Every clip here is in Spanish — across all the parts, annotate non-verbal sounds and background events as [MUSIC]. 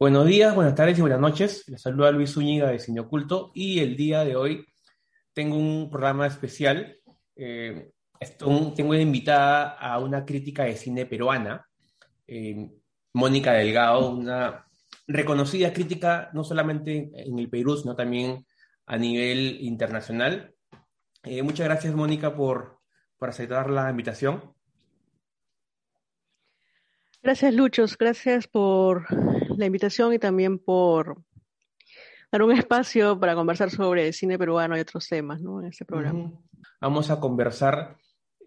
Buenos días, buenas tardes y buenas noches. Les saluda Luis Zúñiga de Cine Oculto y el día de hoy tengo un programa especial. Eh, tengo invitada a una crítica de cine peruana, eh, Mónica Delgado, una reconocida crítica no solamente en el Perú, sino también a nivel internacional. Eh, muchas gracias, Mónica, por, por aceptar la invitación. Gracias, Luchos. Gracias por la invitación y también por dar un espacio para conversar sobre cine peruano y otros temas ¿no? en este programa. Vamos a conversar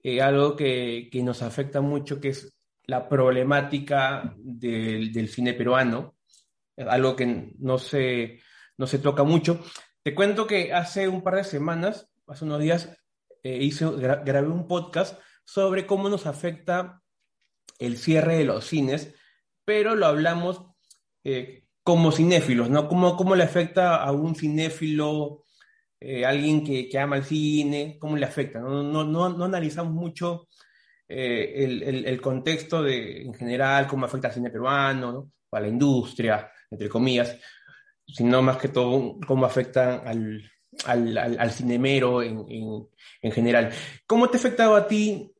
eh, algo que, que, nos afecta mucho, que es la problemática del, del cine peruano, algo que no se, no se toca mucho. Te cuento que hace un par de semanas, hace unos días, eh, hice, grabé un podcast sobre cómo nos afecta el cierre de los cines, pero lo hablamos eh, como cinéfilos, ¿no? ¿Cómo, ¿Cómo, le afecta a un cinéfilo, eh, alguien que, ama el cine, cómo le afecta? No, no, no, analizamos mucho eh, el, el, contexto de, en general, cómo afecta al cine peruano, ¿no? a la industria, entre comillas, sino más que todo cómo afecta al, al, al, al cinemero en, en, en, general. ¿Cómo te ha afectado a ti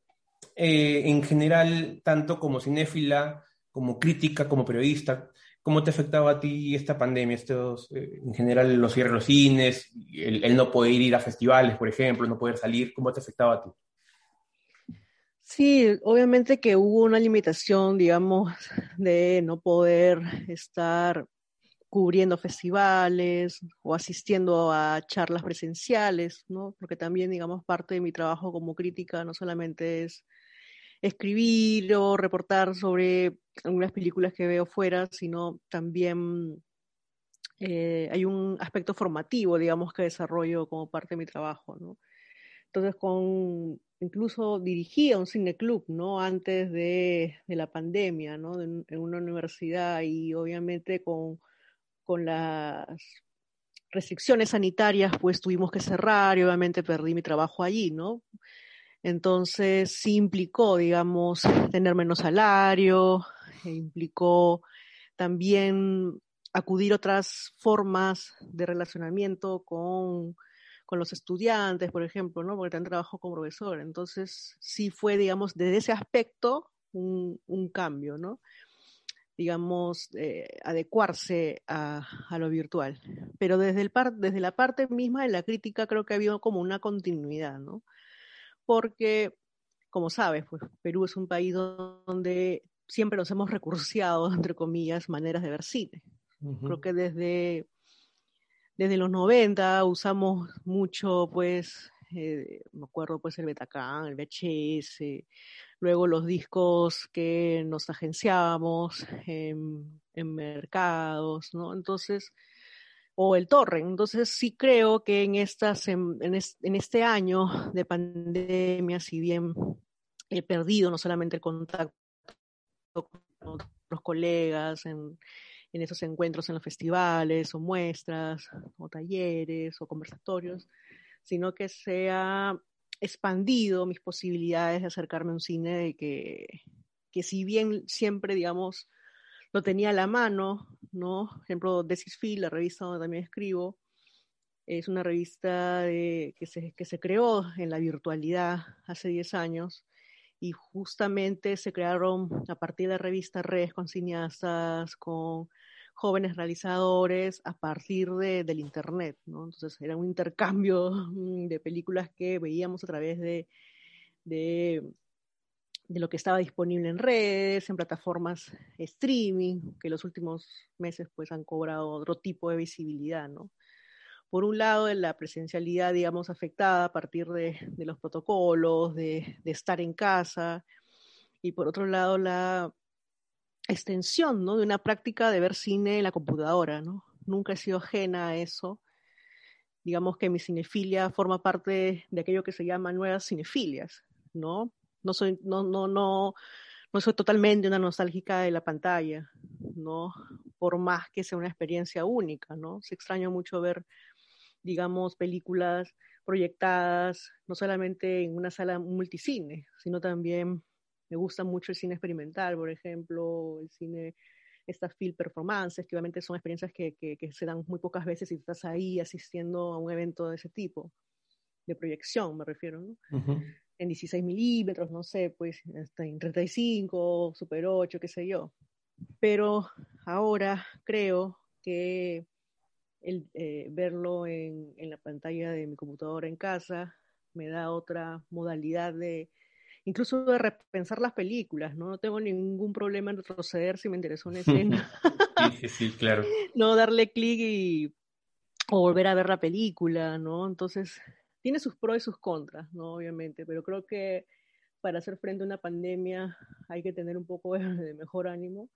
en general, tanto como cinéfila, como crítica, como periodista? ¿Cómo te ha afectado a ti esta pandemia, estos, eh, en general los cierres de los cines, el, el, no poder ir a festivales, por ejemplo, no poder salir? ¿Cómo te ha afectado a ti? Sí, obviamente que hubo una limitación, digamos, de no poder estar cubriendo festivales o asistiendo a charlas presenciales, ¿no? Porque también, digamos, parte de mi trabajo como crítica no solamente es escribir o reportar sobre algunas películas que veo fuera, sino también eh, hay un aspecto formativo, digamos, que desarrollo como parte de mi trabajo, ¿no? Entonces, con, incluso dirigía un cineclub, ¿no? Antes de, de la pandemia, ¿no? En, una universidad y obviamente con, con las restricciones sanitarias, pues tuvimos que cerrar y obviamente perdí mi trabajo allí, ¿no? Entonces sí implicó, digamos, tener menos salario, e implicó también acudir a otras formas de relacionamiento con, con, los estudiantes, por ejemplo, ¿no? Porque también trabajo como profesor. Entonces sí fue, digamos, desde ese aspecto un, un cambio, ¿no? digamos, eh, adecuarse a, a, lo virtual. Pero desde, el par, desde la parte misma de la crítica creo que ha habido como una continuidad, ¿no? Porque, como sabes, pues Perú es un país donde siempre nos hemos recurseado, [LAUGHS] entre comillas, maneras de ver cine. Uh -huh. Creo que desde, desde los 90 usamos mucho, pues, eh, me acuerdo, pues, el Betacán, el VHS, luego los discos que nos agenciábamos en, en mercados, ¿no? Entonces, o el torrent. Entonces sí creo que en, estas, en, en, este año de pandemia, si bien he perdido no solamente el contacto con otros colegas en, en esos encuentros en los festivales o muestras o talleres o conversatorios, sino que se ha expandido mis posibilidades de acercarme a un cine de que, que si bien siempre, digamos, lo tenía a la mano, ¿no? Por ejemplo, Desis Phil, la revista donde también escribo, es una revista que, se, creó en la virtualidad hace 10 años y justamente se crearon a partir de la revista redes con cineastas, con jóvenes realizadores a partir de, del Internet, ¿no? Entonces era un intercambio de películas que veíamos a través de, de de lo que estaba disponible en redes, en plataformas streaming, que los últimos meses pues han cobrado otro tipo de visibilidad, ¿no? Por un lado, la presencialidad, digamos, afectada a partir de, de los protocolos, de, de, estar en casa, y por otro lado, la extensión, ¿no? De una práctica de ver cine en la computadora, ¿no? Nunca he sido ajena a eso. Digamos que mi cinefilia forma parte de aquello que se llama nuevas cinefilias, ¿no? No soy, no, no, no, no soy totalmente una nostálgica de la pantalla, ¿no? Por más que sea una experiencia única, ¿no? Se extraña mucho ver, digamos, películas proyectadas, no solamente en una sala multicine, sino también me gusta mucho el cine experimental, por ejemplo, el cine estas field performances, que obviamente son experiencias que, que, se dan muy pocas veces y estás ahí asistiendo a un evento de ese tipo, de proyección me refiero, ¿no? En 16 milímetros, no sé, pues en 35, Super 8, qué sé yo. Pero ahora creo que el, eh, verlo en, en la pantalla de mi computadora en casa me da otra modalidad de, incluso de repensar las películas, ¿no? No tengo ningún problema en retroceder si me interesó una escena. [LAUGHS] sí, sí, sí, claro. [LAUGHS] no darle clic y o volver a ver la película, ¿no? Entonces, tiene sus pros y sus contras, ¿no? Obviamente, pero creo que para hacer frente a una pandemia hay que tener un poco [LAUGHS] de mejor ánimo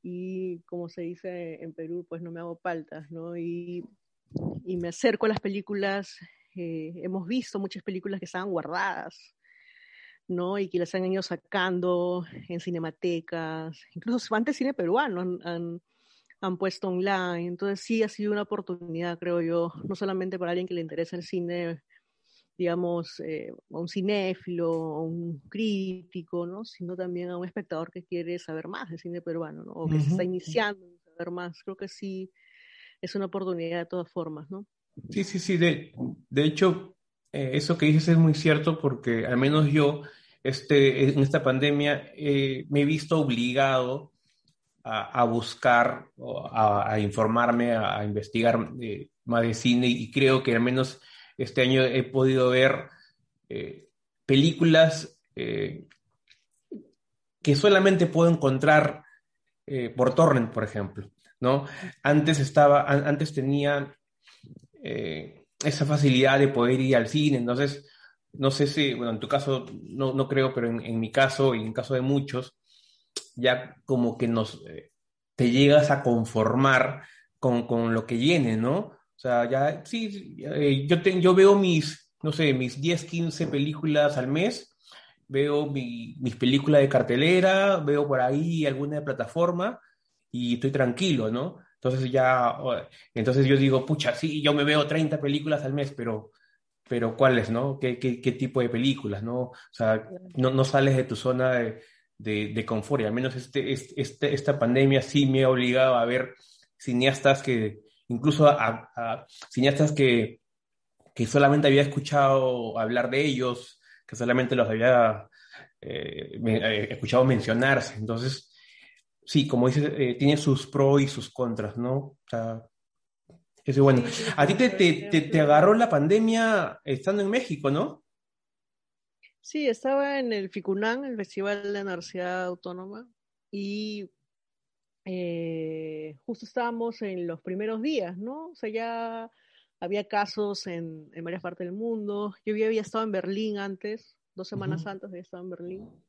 y como se dice en Perú, pues no me hago paltas, ¿no? Y, y me acerco a las películas, eh, hemos visto muchas películas que estaban guardadas, ¿no? Y que las han ido sacando en cinematecas, incluso antes cine peruano han, han, han, puesto online, entonces sí ha sido una oportunidad, creo yo, no solamente para alguien que le interesa el cine, digamos, eh, a un cinéfilo, a un crítico, ¿no? Sino también a un espectador que quiere saber más del cine peruano, ¿no? O que uh -huh. se está iniciando a saber más, creo que sí es una oportunidad de todas formas, ¿no? Sí, sí, sí, de, de hecho, eh, eso que dices es muy cierto porque al menos yo este, en esta pandemia eh, me he visto obligado a, a buscar, a, a, informarme, a, a investigar eh, más de cine y creo que al menos este año he podido ver eh, películas eh, que solamente puedo encontrar eh, por torrent, por ejemplo, ¿no? Antes estaba, antes tenía esa facilidad de poder ir al cine, entonces no sé si, bueno, en tu caso no, no creo, pero en, mi caso y en caso de muchos, ya como que nos, te llegas a conformar con, con, lo que viene, ¿no? O sea, ya, sí, eh, yo, te, yo veo mis, no sé, mis 10, 15 películas al mes, veo mi, mis películas de cartelera, veo por ahí alguna de plataforma y estoy tranquilo, ¿no? Entonces ya, entonces yo digo, pucha, sí, yo me veo 30 películas al mes, pero pero ¿cuáles, no? ¿Qué, qué, qué tipo de películas, no? O sea, no, no sales de tu zona de, de, de confort y al menos este, este, esta pandemia sí me ha obligado a ver cineastas que, incluso a, a cineastas que, que solamente había escuchado hablar de ellos, que solamente los había eh, eh, escuchado mencionarse. Entonces, sí, como dices, eh, tiene sus pros y sus contras, ¿no? O sea, eso bueno. A ti te, te, te, te, agarró la pandemia estando en México, ¿no? Sí, estaba en el FICUNAN, el Festival de la Universidad Autónoma, y eh, justo estábamos en los primeros días, ¿no? O sea, ya había casos en, en varias partes del mundo. Yo había, había, estado en Berlín antes, dos semanas uh -huh. antes había estado en Berlín,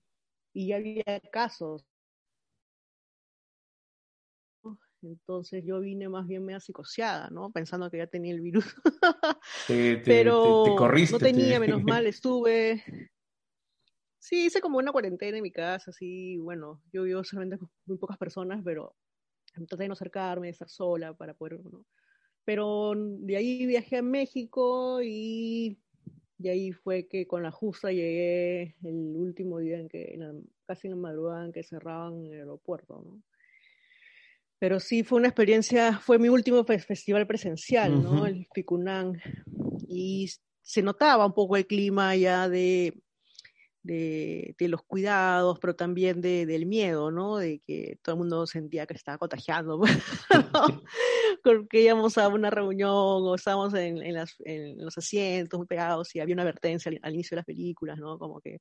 y ya había casos Entonces yo vine más bien medio psicoseada, ¿no? Pensando que ya tenía el virus. [LAUGHS] Te, te, Pero te, corriste, no tenía, menos mal, estuve. Sí, hice como una cuarentena en mi casa, así, bueno, yo vivo solamente con muy pocas personas, pero traté de no acercarme, de estar sola para poder, ¿no? Pero de ahí viajé a México y de ahí fue que con la justa llegué el último día en que, en la, casi en la madrugada en que cerraban el aeropuerto, ¿no? Pero sí fue una experiencia, fue mi último festival presencial, uh -huh. ¿no? El Ficunán. Y se notaba un poco el clima ya de, de, de los cuidados, pero también de, del miedo, ¿no? De que todo el mundo sentía que estaba contagiando. [LAUGHS] [LAUGHS] Porque íbamos a una reunión o estábamos en, en, las, en, los asientos muy pegados y había una advertencia al, al inicio de las películas, ¿no? Como que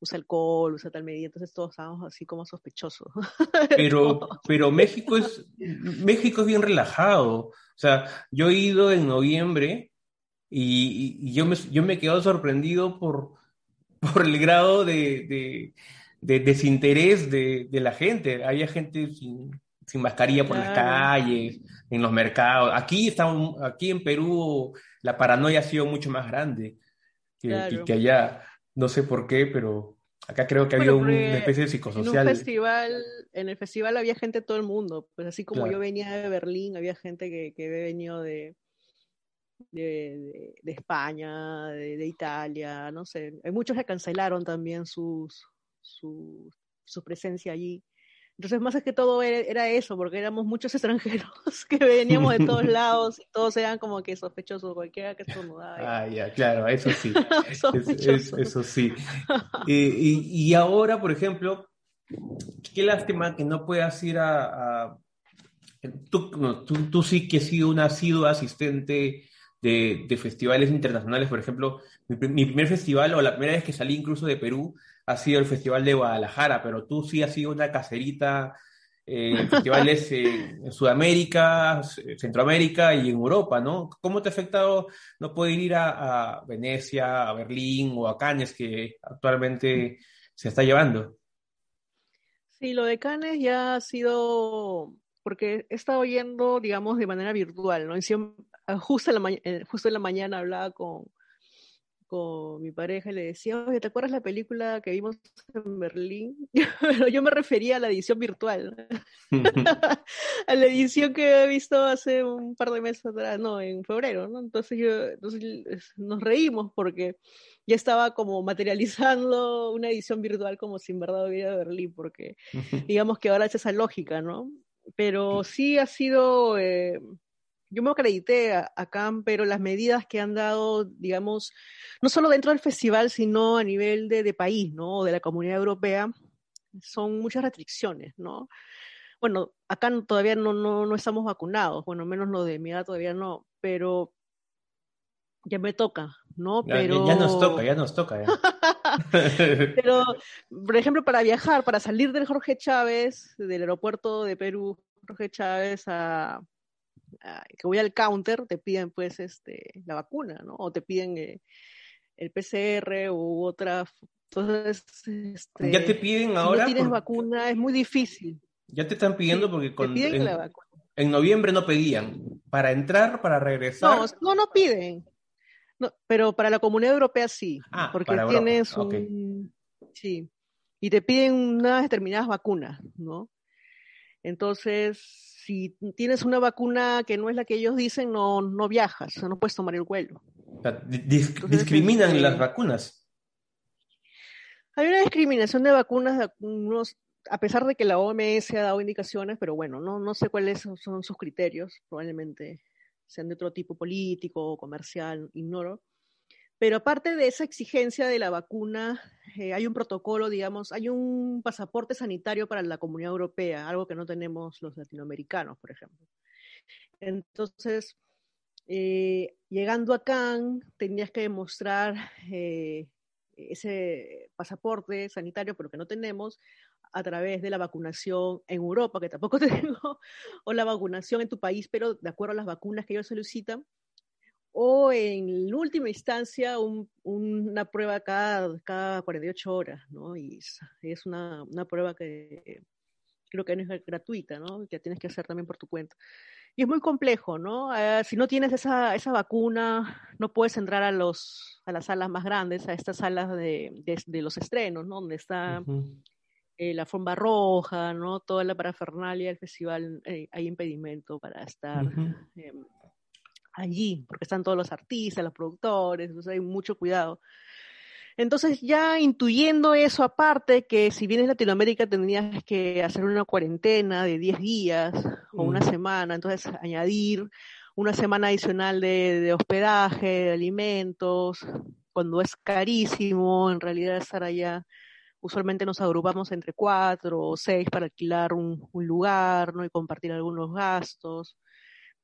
usa alcohol, usa tal medida, entonces todos estábamos así como sospechosos. [LAUGHS] Pero, pero México es, México es bien relajado. O sea, yo he ido en noviembre y, y yo, me, yo me he quedado sorprendido por, por el grado de, de, de desinterés de, de, la gente. Había gente sin, sin mascarilla por claro. las calles, en los mercados. Aquí, está, aquí en Perú la paranoia ha sido mucho más grande que, claro. que allá no sé por qué, pero acá creo que había bueno, una especie de psicosocial. En un festival, en el festival había gente de todo el mundo, pues así como claro. yo venía de Berlín, había gente que, que había venido de, de, de, de España, de, de, Italia, no sé. Hay muchos que cancelaron también sus, su, su presencia allí. Entonces, más es que todo era, eso, porque éramos muchos [LAUGHS] extranjeros que veníamos de todos lados y todos eran como que sospechosos, cualquiera que estornudaba. Ah, ya, claro, eso sí. [LAUGHS] eso sí. y, ahora, por ejemplo, qué lástima que no puedas ir a... Tú, tú, sí que has sido un asiduo asistente de, festivales internacionales, por ejemplo, mi, primer festival o la primera vez que salí incluso de Perú ha sido el Festival de Guadalajara, pero tú sí has sido una caserita eh, en festivales [LAUGHS] en Sudamérica, Centroamérica y en Europa, ¿no? ¿Cómo te ha afectado no poder ir a, Venecia, a Berlín o a Cannes, que actualmente se está llevando? Sí, lo de Cannes ya ha sido, porque he estado yendo, digamos, de manera virtual, ¿no? Justo, en la eh, justo en la mañana hablaba con, con mi pareja y le decía, oye, ¿te acuerdas la película que vimos en Berlín? [LAUGHS] Pero yo me refería a la edición virtual, [LAUGHS] a la edición que he visto hace un par de meses atrás, no, en febrero, ¿no? Entonces, yo, entonces nos reímos porque ya estaba como materializando una edición virtual como si en verdad hubiera Berlín, porque digamos que ahora es esa lógica, ¿no? Pero sí ha sido... Eh, yo me acredité a, CAM, pero las medidas que han dado, digamos, no solo dentro del festival, sino a nivel de, país, ¿no? O de la comunidad europea, son muchas restricciones, ¿no? Bueno, acá todavía no, no, no estamos vacunados, bueno, menos lo de mi edad todavía no, pero ya me toca, ¿no? Pero... ya nos toca, ya nos toca. [LAUGHS] pero, por ejemplo, para viajar, para salir del Jorge Chávez, del aeropuerto de Perú, Jorge Chávez a que voy al counter, te piden pues este, la vacuna, ¿no? O te piden eh, el PCR u otra. Entonces, este, ya te piden ahora. Si no tienes vacuna, es muy difícil. Ya te están pidiendo porque con, en, noviembre no pedían. Para entrar, para regresar. No, no, no piden. No, pero para la comunidad europea sí. Ah, porque tienes un. Sí. Y te piden unas determinadas vacunas, ¿no? Entonces, si tienes una vacuna que no es la que ellos dicen, no, no viajas, o sea, no puedes tomar el vuelo. discriminan las vacunas. Hay una discriminación de vacunas, a pesar de que la OMS ha dado indicaciones, pero bueno, no, no sé cuáles son sus criterios, probablemente sean de otro tipo político o comercial, ignoro. Pero aparte de esa exigencia de la vacuna, eh, hay un protocolo, digamos, hay un pasaporte sanitario para la comunidad europea, algo que no tenemos los latinoamericanos, por ejemplo. Entonces, eh, llegando a Cannes, tenías que demostrar eh, ese pasaporte sanitario, pero que no tenemos, a través de la vacunación en Europa, que tampoco [LAUGHS] tengo, o la vacunación en tu país, pero de acuerdo a las vacunas que ellos solicitan, o en última instancia una prueba cada, cada 48 horas, ¿no? Y es una, una prueba que creo que no es gratuita, ¿no? Que tienes que hacer también por tu cuenta. Y es muy complejo, ¿no? Eh, si no tienes esa, esa vacuna, no puedes entrar a, los, a las salas más grandes, a estas salas de, de, los estrenos, ¿no? Donde está eh, la forma roja, ¿no? Toda la parafernalia del festival, eh, hay impedimento para estar allí, porque están todos los artistas, los productores, entonces hay mucho cuidado. Entonces ya intuyendo eso aparte, que si vienes Latinoamérica tendrías que hacer una cuarentena de 10 días o una semana, entonces añadir una semana adicional de, hospedaje, de alimentos, cuando es carísimo en realidad estar allá. Usualmente nos agrupamos entre cuatro o seis para alquilar un, un lugar ¿no? y compartir algunos gastos,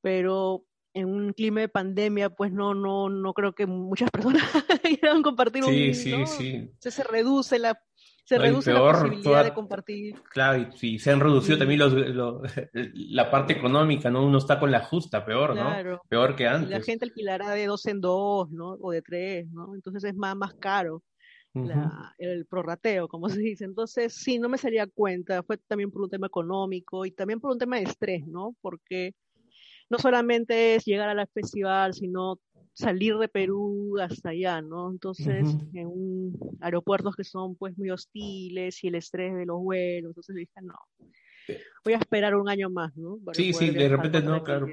pero en un clima de pandemia, pues no, no, no creo que muchas [LAUGHS] personas quieran compartir sí, un sí, sí. se reduce la se reduce la posibilidad de compartir. Claro, y se han reducido también los, [LAUGHS] la parte económica, ¿no? Uno está con la justa, peor, ¿no? Peor que antes. La gente alquilará de dos en dos, ¿no? O de tres, ¿no? Entonces es más, más caro. el prorrateo, como [LAUGHS] se dice. Entonces, sí, no me salía cuenta. Fue también por un tema económico y también por un tema de estrés, ¿no? Porque no solamente es llegar al festival, sino salir de Perú hasta allá, ¿no? Entonces, en un, aeropuertos que son pues muy hostiles y el estrés de los vuelos, entonces dije, no, voy a esperar un año más, ¿no? sí, sí, de repente no, claro.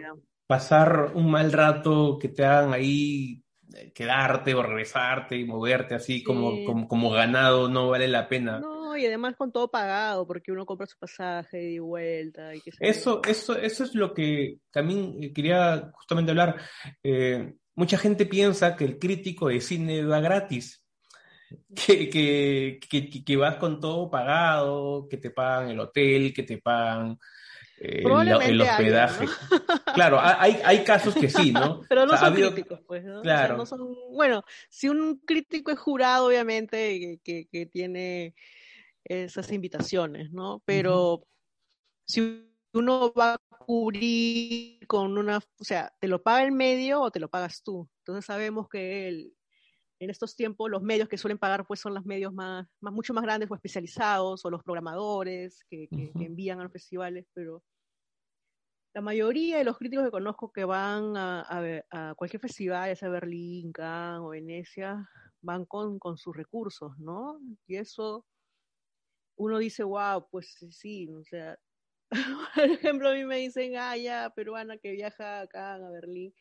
Pasar un mal rato que te hagan ahí eh, quedarte o regresarte y moverte así como, como, como, ganado no vale la pena. No, No, y además con todo pagado, porque uno compra su pasaje y vuelta. Y eso, eso, eso es lo que también eh, quería justamente hablar. Eh, mucha gente piensa que el crítico de cine va gratis, que, que, que, que, vas con todo pagado, que te pagan el hotel, que te pagan eh, el, hospedaje. Claro, hay, hay casos que sí, ¿no? [LAUGHS] Pero no son críticos, pues, ¿no? Claro. no son... Bueno, si un crítico es jurado, obviamente, que, que tiene esas invitaciones, ¿no? Pero si uno va a cubrir con una, o sea, te lo paga el medio o te lo pagas tú. Entonces sabemos que el, en estos tiempos los medios que suelen pagar pues son los medios más, más mucho más grandes o especializados o los programadores que, que, envían a los festivales, pero la mayoría de los críticos que conozco que van a, a, cualquier festival, ya sea Berlín, Cannes o Venecia, van con, con sus recursos, ¿no? Y eso uno dice, wow, pues sí, o sea, [LAUGHS] por ejemplo, a mí me dicen, ah, ya, peruana que viaja acá a Berlín,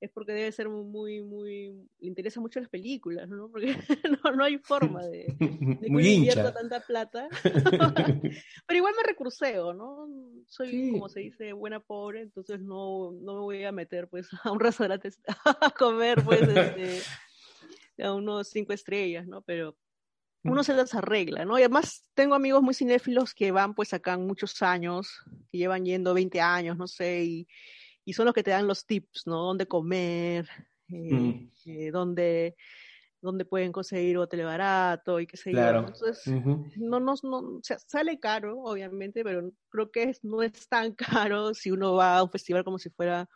es porque debe ser muy, muy, le interesa mucho las películas, ¿no? [LAUGHS] Porque no, no hay forma de, [LAUGHS] de muy invierta tanta plata. Pero igual me recruceo, ¿no? Soy, como se dice, buena pobre, entonces no, no me voy a meter, pues, a un restaurante a comer, pues, este, a unos cinco estrellas, ¿no? Pero uno se las arregla, ¿no? Y además tengo amigos muy cinéfilos que van pues acá muchos años, que llevan yendo 20 años, no sé, y, y son los que te dan los tips, ¿no? Dónde comer, eh, eh, dónde, dónde, pueden conseguir hotel barato y qué sé claro. yo. Entonces, no, no, no, o sea, sale caro, obviamente, pero creo que no es tan [LAUGHS] caro si uno va a un festival como si fuera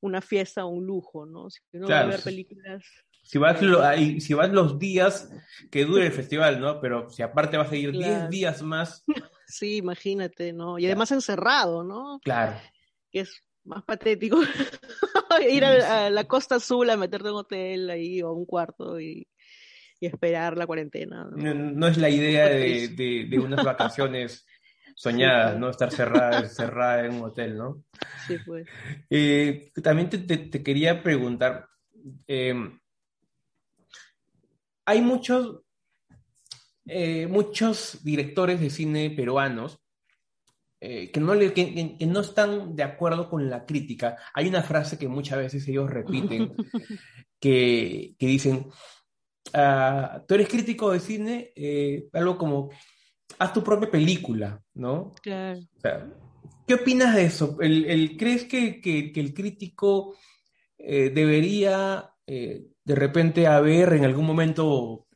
una fiesta o un lujo, ¿no? Si uno va a ver películas si vas, lo, si vas los días que dure el festival, ¿no? Pero si aparte vas a ir 10 días más. [LAUGHS] Sí, imagínate, ¿no? Y además encerrado, ¿no? Claro. Que es más patético [LAUGHS] ir a, la Costa Azul a meterte en un hotel ahí o un cuarto y, esperar la cuarentena. ¿no? es la idea de, de, unas vacaciones [LAUGHS] soñadas, ¿no? Estar cerrada, cerrada en un hotel, ¿no? Sí, pues. Eh, también te, te, quería preguntar, eh, hay muchos, eh, muchos directores de cine peruanos eh, que, no le, que, no están de acuerdo con la crítica. Hay una frase que muchas veces ellos repiten, [LAUGHS] que, que dicen, ah, tú eres crítico de cine, eh, algo como, haz tu propia película, ¿no? Claro. ¿Qué opinas de eso? ¿El, el crees que, que, el crítico debería de repente haber en algún momento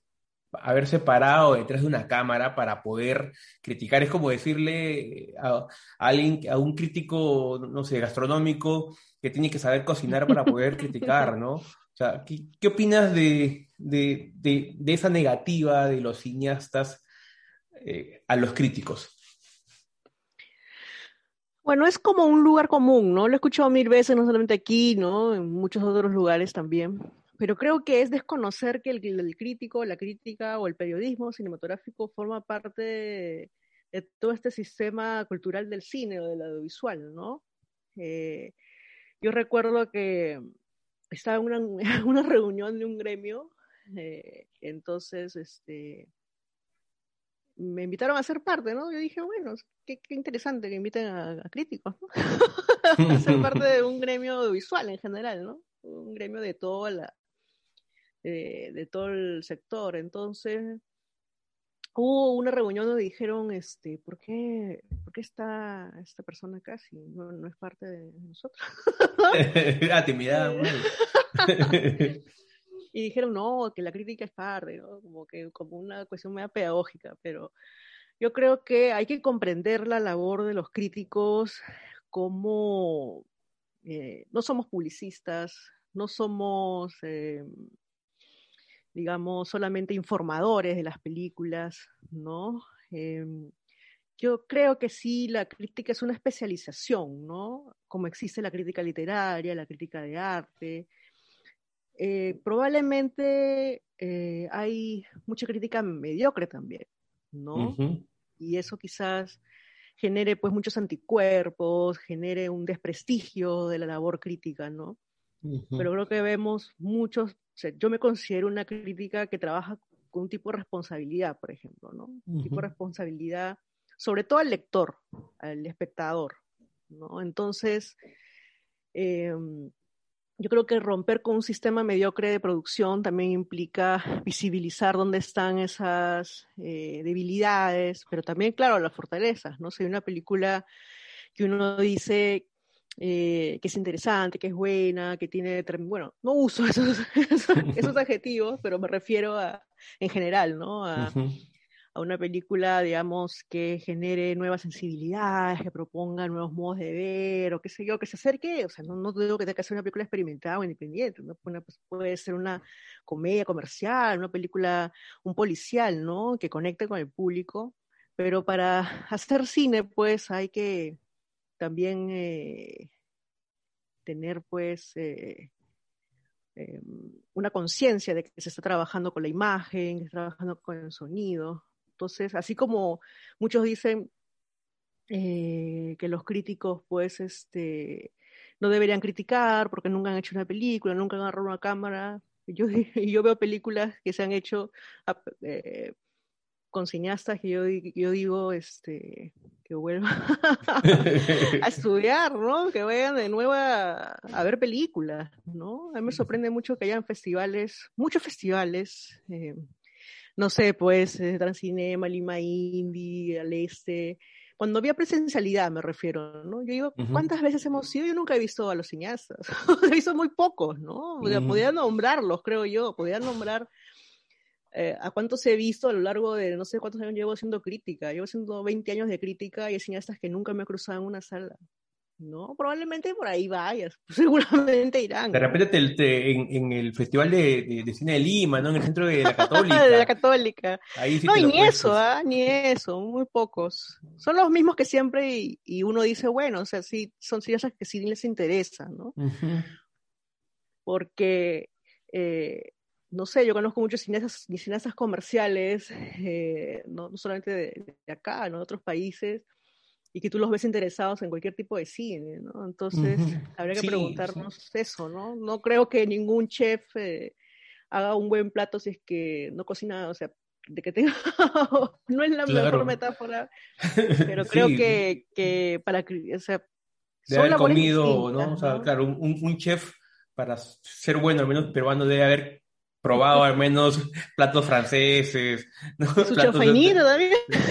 haberse parado detrás de una cámara para poder criticar. Es como decirle a, alguien, a un crítico, no sé, gastronómico, que tiene que saber cocinar para poder criticar, ¿no? O sea, ¿qué, opinas de, esa negativa de los cineastas eh, a los críticos? Bueno, es como un lugar común, ¿no? Lo he escuchado mil veces, no solamente aquí, ¿no? En muchos otros lugares también pero creo que es desconocer que el, crítico, la crítica o el periodismo cinematográfico forma parte de, todo este sistema cultural del cine o del audiovisual, ¿no? Eh, yo recuerdo que estaba en una, [LAUGHS] una reunión de un gremio, eh, entonces, este, me invitaron a ser parte, ¿no? Yo dije, bueno, qué, interesante que inviten a, críticos, ¿no? [LAUGHS] a ser parte de un [LAUGHS] gremio audiovisual en general, ¿no? Un gremio de toda la, de, todo el sector. Entonces, hubo una reunión donde dijeron, este, ¿por qué, ¿por qué está esta persona acá si no, no es parte de nosotros? [LAUGHS] ah, timidad, [LAUGHS] y dijeron, no, que la crítica es parte, Como que como una cuestión media pedagógica, pero yo creo que hay que comprender la labor de los críticos como eh, no somos publicistas, no somos eh, digamos, solamente informadores de las películas, ¿no? Em, yo creo que sí, la crítica es una especialización, ¿no? Como existe la crítica literaria, la crítica de arte. Eh, probablemente eh, hay mucha crítica mediocre también, ¿no? Y eso quizás genere pues muchos anticuerpos, genere un desprestigio de la labor crítica, ¿no? Pero creo que vemos muchos yo me considero una crítica que trabaja con un tipo de responsabilidad, por ejemplo, ¿no? Un tipo de responsabilidad, sobre todo al lector, al espectador, ¿no? Entonces, em, yo creo que romper con un sistema mediocre de producción también implica visibilizar dónde están esas eh, debilidades, pero también, claro, las fortalezas, ¿no? Si hay una película que uno dice eh, que es interesante, que es buena, que tiene, bueno, no uso [LAUGHS] esos, esos, [LAUGHS] adjetivos, pero me refiero a, en general, ¿no? A, a una película, digamos, que genere nuevas sensibilidades, que proponga nuevos modos de ver, o qué sé yo, que se acerque, o sea, no, no digo que tenga que ser una película experimentada o independiente, ¿no? Pues, puede ser una comedia comercial, una película, un policial, ¿no? Que conecte con el público, pero para [LAUGHS] hacer cine, pues, hay que también eh, tener, pues, eh, em, una conciencia de que se está trabajando con la imagen, que se está trabajando con el sonido, entonces, así como muchos dicen eh, que los críticos, pues, este, no deberían criticar porque nunca han hecho una película, nunca han agarrado una cámara. Yo, [LAUGHS] yo veo películas que se han hecho eh, con cineastas que yo, yo digo este, que vuelvan [LAUGHS] a [LAUGHS] estudiar, ¿no? Que vayan de nuevo a, ver películas, ¿no? A mí me sorprende mucho que hayan festivales, muchos festivales, eh, no sé, pues, eh, Transcinema, Lima Indie, al este. Cuando había presencialidad, me refiero, ¿no? Yo digo, ¿cuántas veces hemos ido? Yo nunca he visto a los cineastas. [LAUGHS] he visto muy pocos, ¿no? Podía nombrarlos, creo yo. Podía nombrar eh, a cuántos he visto a lo largo de no sé cuántos años llevo haciendo crítica. Llevo haciendo 20 años de crítica y hay cineastas que nunca me he cruzado en una sala. No, probablemente por ahí vayas, [LAUGHS] seguramente irán. De repente te, en, el Festival de, Cine de Lima, ¿no? En el centro de la [LAUGHS] Católica. de la Católica. no, y ni eso, ¿ah? Ni eso, muy pocos. Son los mismos que siempre y, uno dice, bueno, o sea, sí, son cineastas que sí les interesa, ¿no? Porque, eh, no sé, yo conozco muchos cineastas, cineastas comerciales, eh, no, solamente de, de acá, ¿no? De otros países y que tú los ves interesados en cualquier tipo de cine, ¿no? Entonces, habría que preguntarnos eso, ¿no? No creo que ningún chef eh, haga un buen plato si es que no cocina, o sea, de que tenga, [LAUGHS] no es la mejor metáfora, [LAUGHS] pero creo que, que para, o sea, de haber comido, ¿no? O sea, claro, un, un, chef para ser bueno, al menos peruano, debe haber probado al menos platos franceses. ¿no? Su también.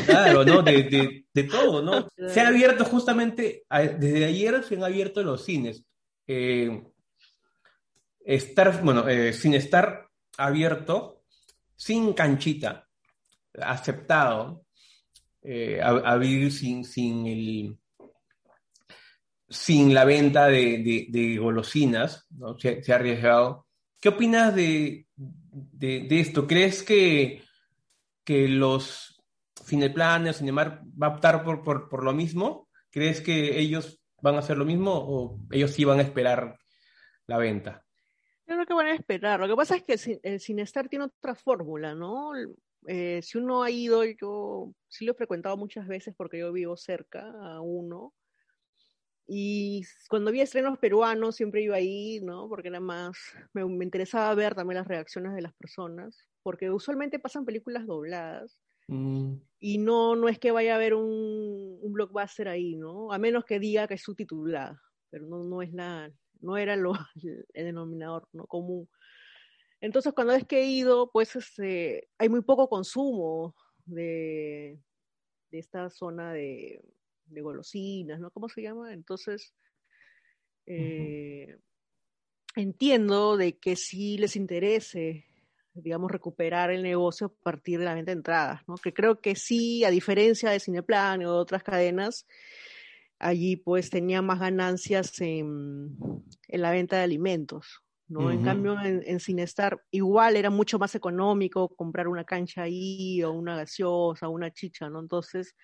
Claro, ¿no? De, de, todo, ¿no? [LAUGHS] Se ha abierto justamente, desde ayer se han abierto los cines. Eh, estar, bueno, eh, sin estar abierto, sin canchita, aceptado, eh, a, vivir sin, sin, el, sin la venta de, de, golosinas, ¿no? se, se ha arriesgado ¿Qué opinas de, esto? ¿Crees que, que los Cineplanes, Cinemar va a optar por, por, lo mismo? ¿Crees que ellos van a hacer lo mismo o ellos sí van a esperar la venta? Yo creo que van a esperar. Lo que pasa es que el Cinestar tiene otra fórmula, ¿no? Eh, si uno ha ido, yo sí lo he frecuentado muchas veces porque yo vivo cerca a uno, y cuando había estrenos peruanos siempre iba ahí, ¿no? Porque era más, me, interesaba ver también las reacciones de las personas, porque usualmente pasan películas dobladas. Mm. Y no, no es que vaya a haber un, un, blockbuster ahí, ¿no? A menos que diga que es subtitulada, pero no, no es la, no era lo, [LAUGHS] el denominador ¿no? común. Entonces, cuando es que he ido, pues este, hay muy poco consumo de, de esta zona de, de golosinas, ¿no? ¿Cómo se llama? Entonces, eh, entiendo de que sí les interese, digamos, recuperar el negocio a partir de la venta de entradas, ¿no? Que creo que sí, a diferencia de Cineplan o de otras cadenas, allí pues tenía más ganancias en, en la venta de alimentos, ¿no? En cambio, en, en, Cinestar igual era mucho más económico comprar una cancha ahí o una gaseosa o una chicha, ¿no? Entonces,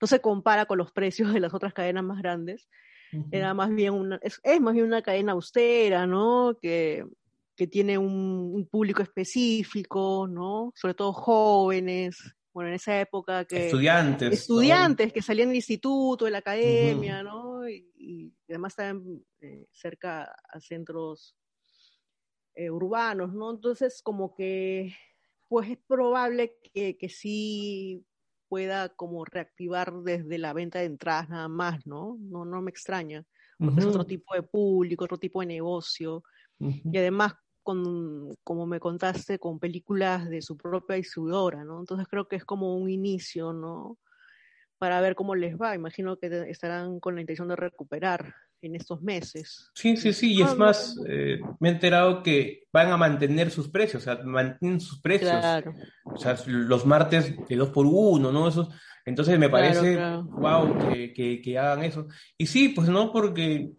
no se compara con los [LAUGHS] precios de las otras cadenas más grandes. Era más bien una, es, más bien una cadena austera, ¿no? Que, que tiene un, público específico, ¿no? Sobre todo jóvenes, bueno, en esa época que... Estudiantes. Estudiantes que salían del instituto, de la academia, ¿no? Y, además estaban eh, cerca a centros eh, urbanos, ¿no? Entonces, como que pues es probable que, que sí pueda como reactivar desde la venta de entradas nada más, ¿no? No, no me extraña, porque es otro tipo de público, otro tipo de negocio, y además, con, como me contaste, con películas de su propia distribuidora, ¿no? Entonces creo que es como un inicio, ¿no? Para ver cómo les va. Imagino que estarán con la intención de recuperar en estos meses. Sí, sí, sí, y es más, eh, me he enterado que van a mantener sus precios, o sea, mantienen sus precios. Claro. O sea, los martes de dos por uno, ¿no? Esos, entonces me parece, wow, que, que, hagan eso. Y sí, pues no, porque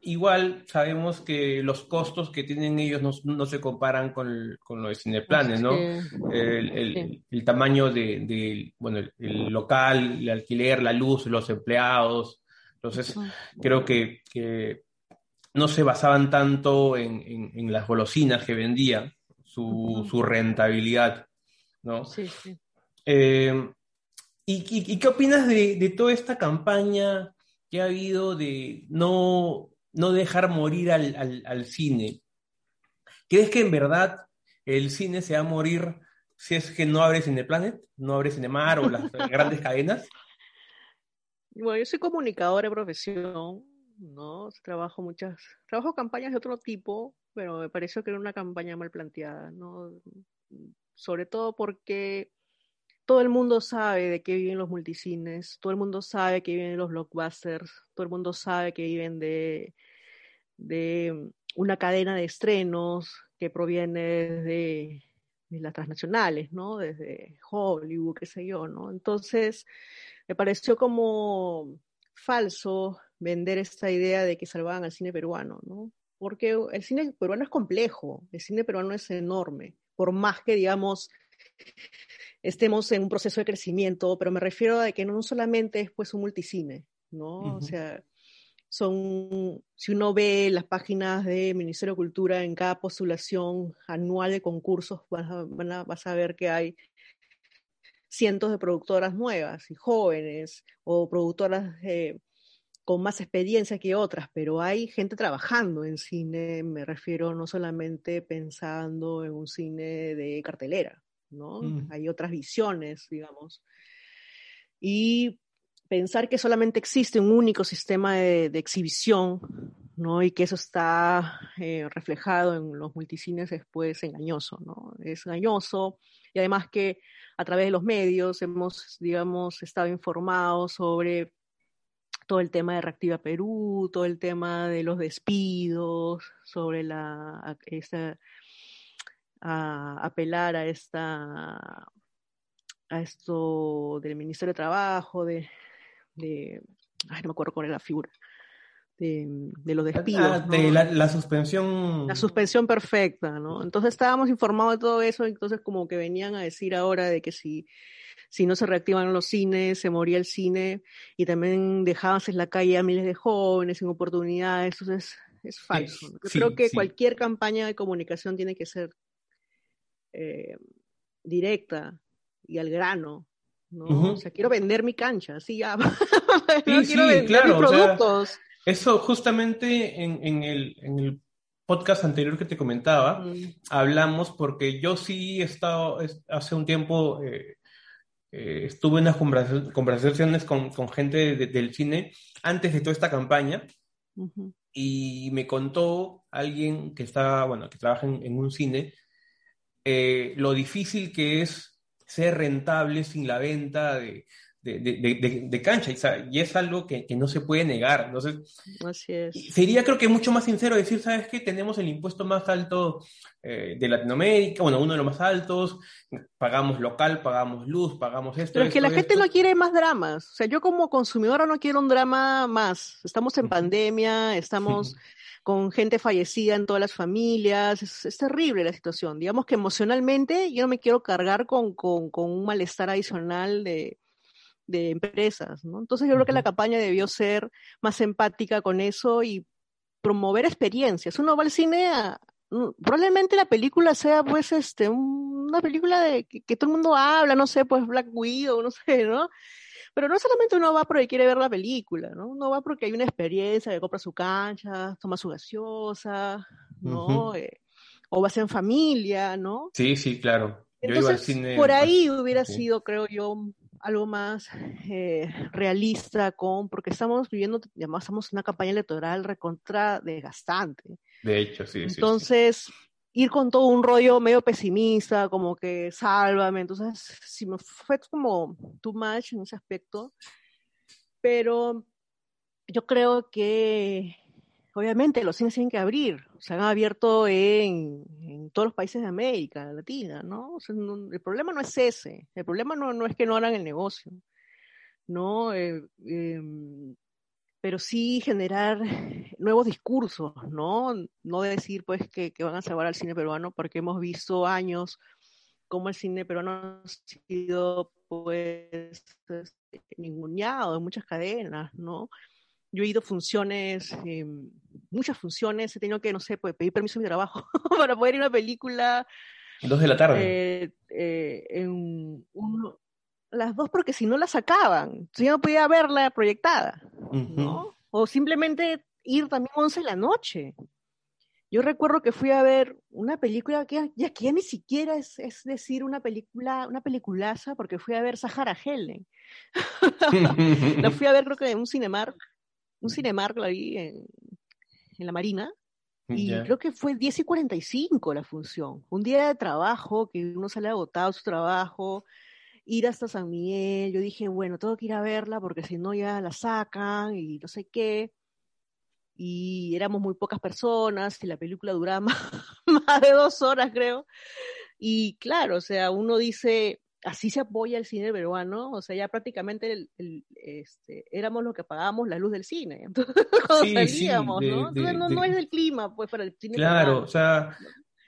igual sabemos que los costos que tienen ellos no, no se comparan con, con lo de Cineplanes, ¿no? El, el, el, tamaño de, de bueno, el, local, el alquiler, la luz, los empleados, entonces, creo que, no se basaban tanto en, las golosinas que vendían, su, rentabilidad, ¿no? Sí, sí. Eh, ¿y, qué opinas de, toda esta campaña que ha habido de no, no dejar morir al, cine? ¿Crees que en verdad el cine se va a morir si es que no abre Cineplanet, no abre Cinemar o las [LAUGHS] grandes cadenas? Bueno, yo soy comunicadora de profesión, ¿no? Trabajo muchas, trabajo campañas de otro tipo, pero me pareció que era una campaña mal planteada, ¿no? Sobre todo porque todo el mundo sabe de qué viven los multicines, todo el mundo sabe que viven los blockbusters, todo el mundo sabe que viven de, de una cadena de estrenos que proviene de, de las transnacionales, ¿no? Desde Hollywood, qué sé yo, ¿no? Entonces, me pareció como falso vender esta idea de que salvaban al cine peruano, ¿no? Porque el cine peruano es complejo, el cine peruano es enorme, por más que, digamos, estemos en un proceso de crecimiento, pero me refiero a que no solamente es pues un multicine, ¿no? O sea, son, si uno ve las páginas de Ministerio de Cultura en cada postulación anual de concursos, vas a ver que hay cientos de productoras nuevas y jóvenes o productoras eh, con más experiencia que otras, pero hay gente trabajando en cine, me refiero no solamente pensando en un cine de cartelera, ¿no? Mm. Hay otras visiones, digamos. Y pensar que solamente existe un único sistema de, exhibición, ¿no? Y que eso está eh, reflejado en los multicines es pues engañoso, ¿no? Es engañoso y además que a través de los medios hemos, digamos, estado informados sobre todo el tema de Reactiva Perú, todo el tema de los despidos, sobre la esta, a, apelar a esta a esto del Ministerio de Trabajo, de, de ay, no me acuerdo cuál era la figura, de, los despidos. Ah, de la, suspensión. La suspensión perfecta, ¿no? Entonces estábamos informados de todo eso, entonces como que venían a decir ahora de que si, si no se reactivan los cines, se moría el cine y también dejaban en la calle a miles de jóvenes sin oportunidades, entonces es falso. Yo creo que cualquier campaña de comunicación tiene que ser eh, directa y al grano, ¿no? O sea, quiero vender mi cancha, así ya. [LAUGHS] no quiero vender mis productos. Eso justamente en, el, podcast anterior que te comentaba, mm. hablamos porque yo sí he estado, hace un tiempo eh, eh, estuve en unas conversaciones con, gente del cine antes de toda esta campaña y me contó alguien que está, bueno, que trabaja en, un cine, eh, lo difícil que es ser rentable sin la venta de, de, cancha, y, es algo que, no se puede negar. Entonces, sería creo que mucho más sincero decir, ¿sabes qué? Tenemos el impuesto más alto eh, de Latinoamérica, bueno, uno de los más altos, pagamos local, pagamos luz, pagamos esto. Pero es que la gente no quiere más dramas. O sea, yo como consumidora no quiero un drama más. Estamos en pandemia, estamos... con gente fallecida en todas las familias, es, terrible la situación. Digamos que emocionalmente yo no me quiero cargar con, con un malestar adicional de, de empresas, ¿no? Entonces yo creo que la campaña debió ser más empática con eso y promover experiencias. Uno va al cine a, mm, probablemente la película sea pues este una película de que, todo el mundo habla, no sé, pues Black Widow, [LAUGHS] no sé, ¿no? Pero no solamente uno va porque quiere ver la película, ¿no? Uno va porque hay una experiencia, que compra su cancha, toma su gaseosa, ¿no? Eh, o va a ser en familia, ¿no? Sí, sí, claro. Entonces, por ahí hubiera sido, creo yo, algo más eh, realista con, porque estamos viviendo, además estamos en una campaña electoral recontra desgastante. De hecho, sí. Entonces, ir con todo un rollo medio pesimista, como que sálvame, entonces, sí me fue como too much en ese aspecto, pero yo creo que obviamente los cines tienen que abrir, se han abierto en, todos los países de América Latina, ¿no? el problema no es ese, el problema no, no, es que no hagan el negocio, ¿no? Eh, em, pero sí generar nuevos discursos, ¿no? No decir pues que, que, van a salvar al cine peruano, porque hemos visto años como el cine peruano ha sido pues ninguneado en muchas cadenas, ¿no? Yo he ido funciones, em, muchas funciones, he tenido que, no sé, pedir permiso de mi trabajo [LAUGHS] para poder ir a una película. Dos de la tarde. Eh, eh, en las dos porque si no la sacaban, si no podía verla proyectada, ¿no? O simplemente ir también a 11 de la noche. Yo recuerdo que fui a ver una película que ya, que ya ni siquiera es, es, decir una película, una peliculaza, porque fui a ver Sahara Helen. [LAUGHS] [LAUGHS] la fui a ver creo que en un Cinemark un Cinemark la vi en, la Marina, y creo que fue 10 y 45 la función. Un día de trabajo, que uno sale agotado su trabajo, ir hasta San Miguel. Yo dije, bueno, tengo que ir a verla porque si no ya la sacan y no sé qué. Y éramos muy pocas personas y la película duraba [LAUGHS] más de dos horas, creo. Y claro, o sea, uno dice, así se apoya el cine peruano, o sea, ya prácticamente el, este, éramos los que pagábamos la luz del cine, [LAUGHS] entonces salíamos, ¿no? entonces no, es del clima, pues, para el cine Claro, o sea,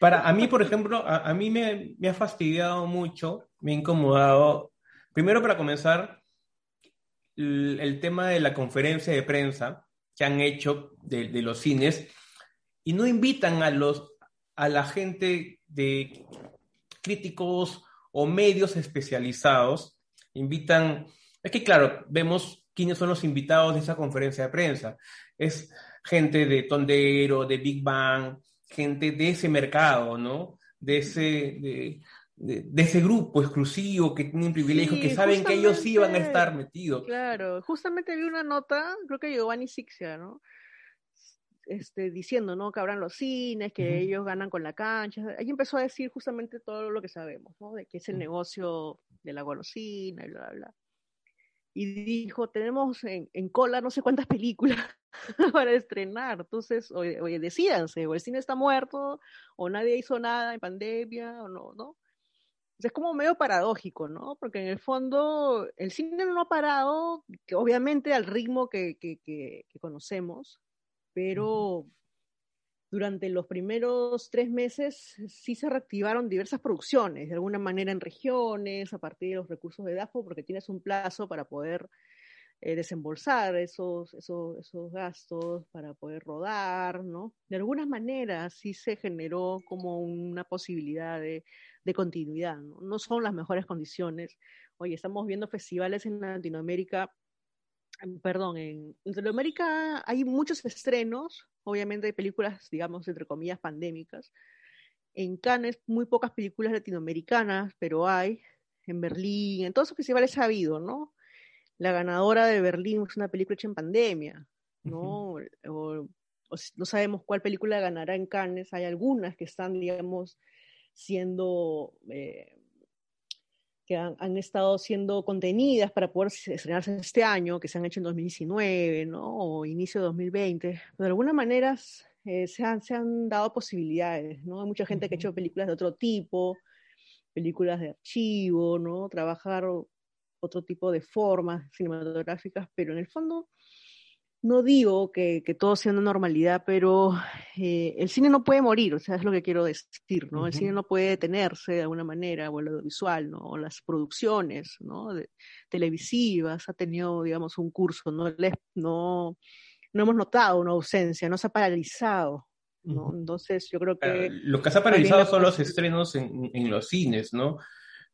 para a mí, por ejemplo, a, mí me, me, ha fastidiado mucho, me ha incomodado, primero para comenzar, el, tema de la conferencia de prensa que han hecho de, de los cines, y no invitan a los a la gente de críticos o medios especializados invitan, es que claro, vemos quiénes son los invitados de esa conferencia de prensa. Es gente de Tondero, de Big Bang, gente de ese mercado, ¿no? De ese, de, ese grupo exclusivo que tienen privilegios, que saben que ellos sí van a estar metidos. Claro, justamente vi una nota, creo que Giovanni Sixia, ¿no? Este, diciendo, ¿no? Que abran los cines, que ellos ganan con la cancha. Ahí empezó a decir justamente todo lo que sabemos, ¿no? De que es el negocio de la golosina y bla, bla, bla. Y dijo, tenemos en, en cola no sé cuántas películas [LAUGHS] para estrenar. Entonces, oye, oye, decídanse, o el cine está muerto, o nadie hizo nada en pandemia, o no, ¿no? es como medio paradójico, ¿no? Porque en el fondo el cine no ha parado, que obviamente al ritmo que, que, que conocemos, pero durante los primeros tres meses sí se reactivaron diversas producciones, de alguna manera en regiones, a partir de los recursos de DAFO, porque tienes un plazo para poder eh, desembolsar esos, esos, esos, gastos, para poder rodar, ¿no? De alguna manera sí se generó como una posibilidad de, de continuidad, ¿no? No son las mejores condiciones. Oye, estamos viendo festivales en Latinoamérica perdón, en Latinoamérica hay muchos estrenos, obviamente hay películas, digamos, entre comillas, pandémicas. En Cannes muy pocas películas latinoamericanas, pero hay. En Berlín, en todos esos festivales ha habido, ¿no? La ganadora de Berlín es una película hecha en pandemia, ¿no? o, no sabemos cuál película ganará en Cannes. Hay algunas que están, digamos, siendo eh, que han, estado siendo contenidas para poder estrenarse este año, que se han hecho en 2019, ¿no? O inicio de 2020. de alguna manera eh, se, han, se han dado posibilidades, ¿no? Hay mucha gente que ha hecho películas de otro tipo, películas de archivo, ¿no? Trabajar otro tipo de formas cinematográficas, pero en el fondo no digo que, todo sea una normalidad, pero eh, el cine no puede morir, o sea, es lo que quiero decir, ¿no? El cine no puede detenerse de alguna manera, o el audiovisual, ¿no? O las producciones, ¿no? televisivas, ha tenido, digamos, un curso, ¿no? no, no hemos notado una ausencia, no se ha paralizado, ¿no? Entonces, yo creo que... lo que se ha paralizado son los estrenos en, los cines, ¿no?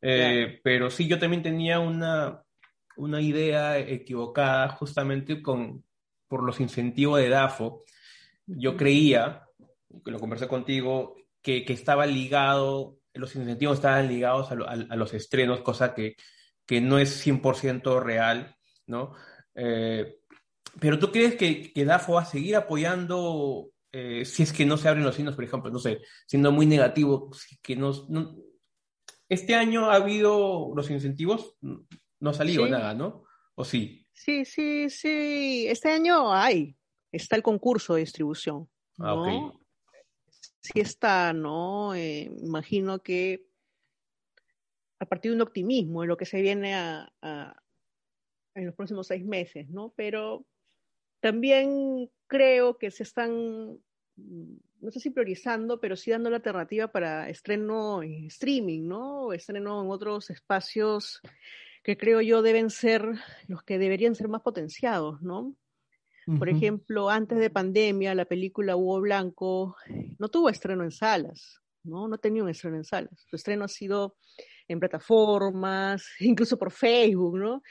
Eh, pero sí, yo también tenía una, una idea equivocada justamente con, por los incentivos de DAFO, yo creía, que lo conversé contigo, que, estaba ligado los incentivos estaban ligados a, los estrenos, cosa que, que no es 100% real, ¿no? Eh, pero tú crees que, que DAFO va a seguir apoyando eh, si es que no se abren los cines, por ejemplo, no sé, siendo muy negativo, que no, este año ha habido los incentivos, no ha salido nada, ¿no? ¿O sí? Sí, sí, sí. Este año hay, está el concurso de distribución. Ah, ¿no? Sí está, ¿no? Eh, imagino que a partir de un optimismo en lo que se viene a, en los próximos seis meses, ¿no? Pero también creo que se están, no sé si priorizando, pero sí dando la alternativa para estreno en streaming, ¿no? Estreno en otros espacios que creo yo deben ser los que deberían ser más potenciados, ¿no? Por ejemplo, antes de pandemia, la película Hugo Blanco no tuvo estreno en salas, ¿no? No tenía un estreno en salas. Su estreno ha sido en plataformas, [LAUGHS] incluso por Facebook, ¿no?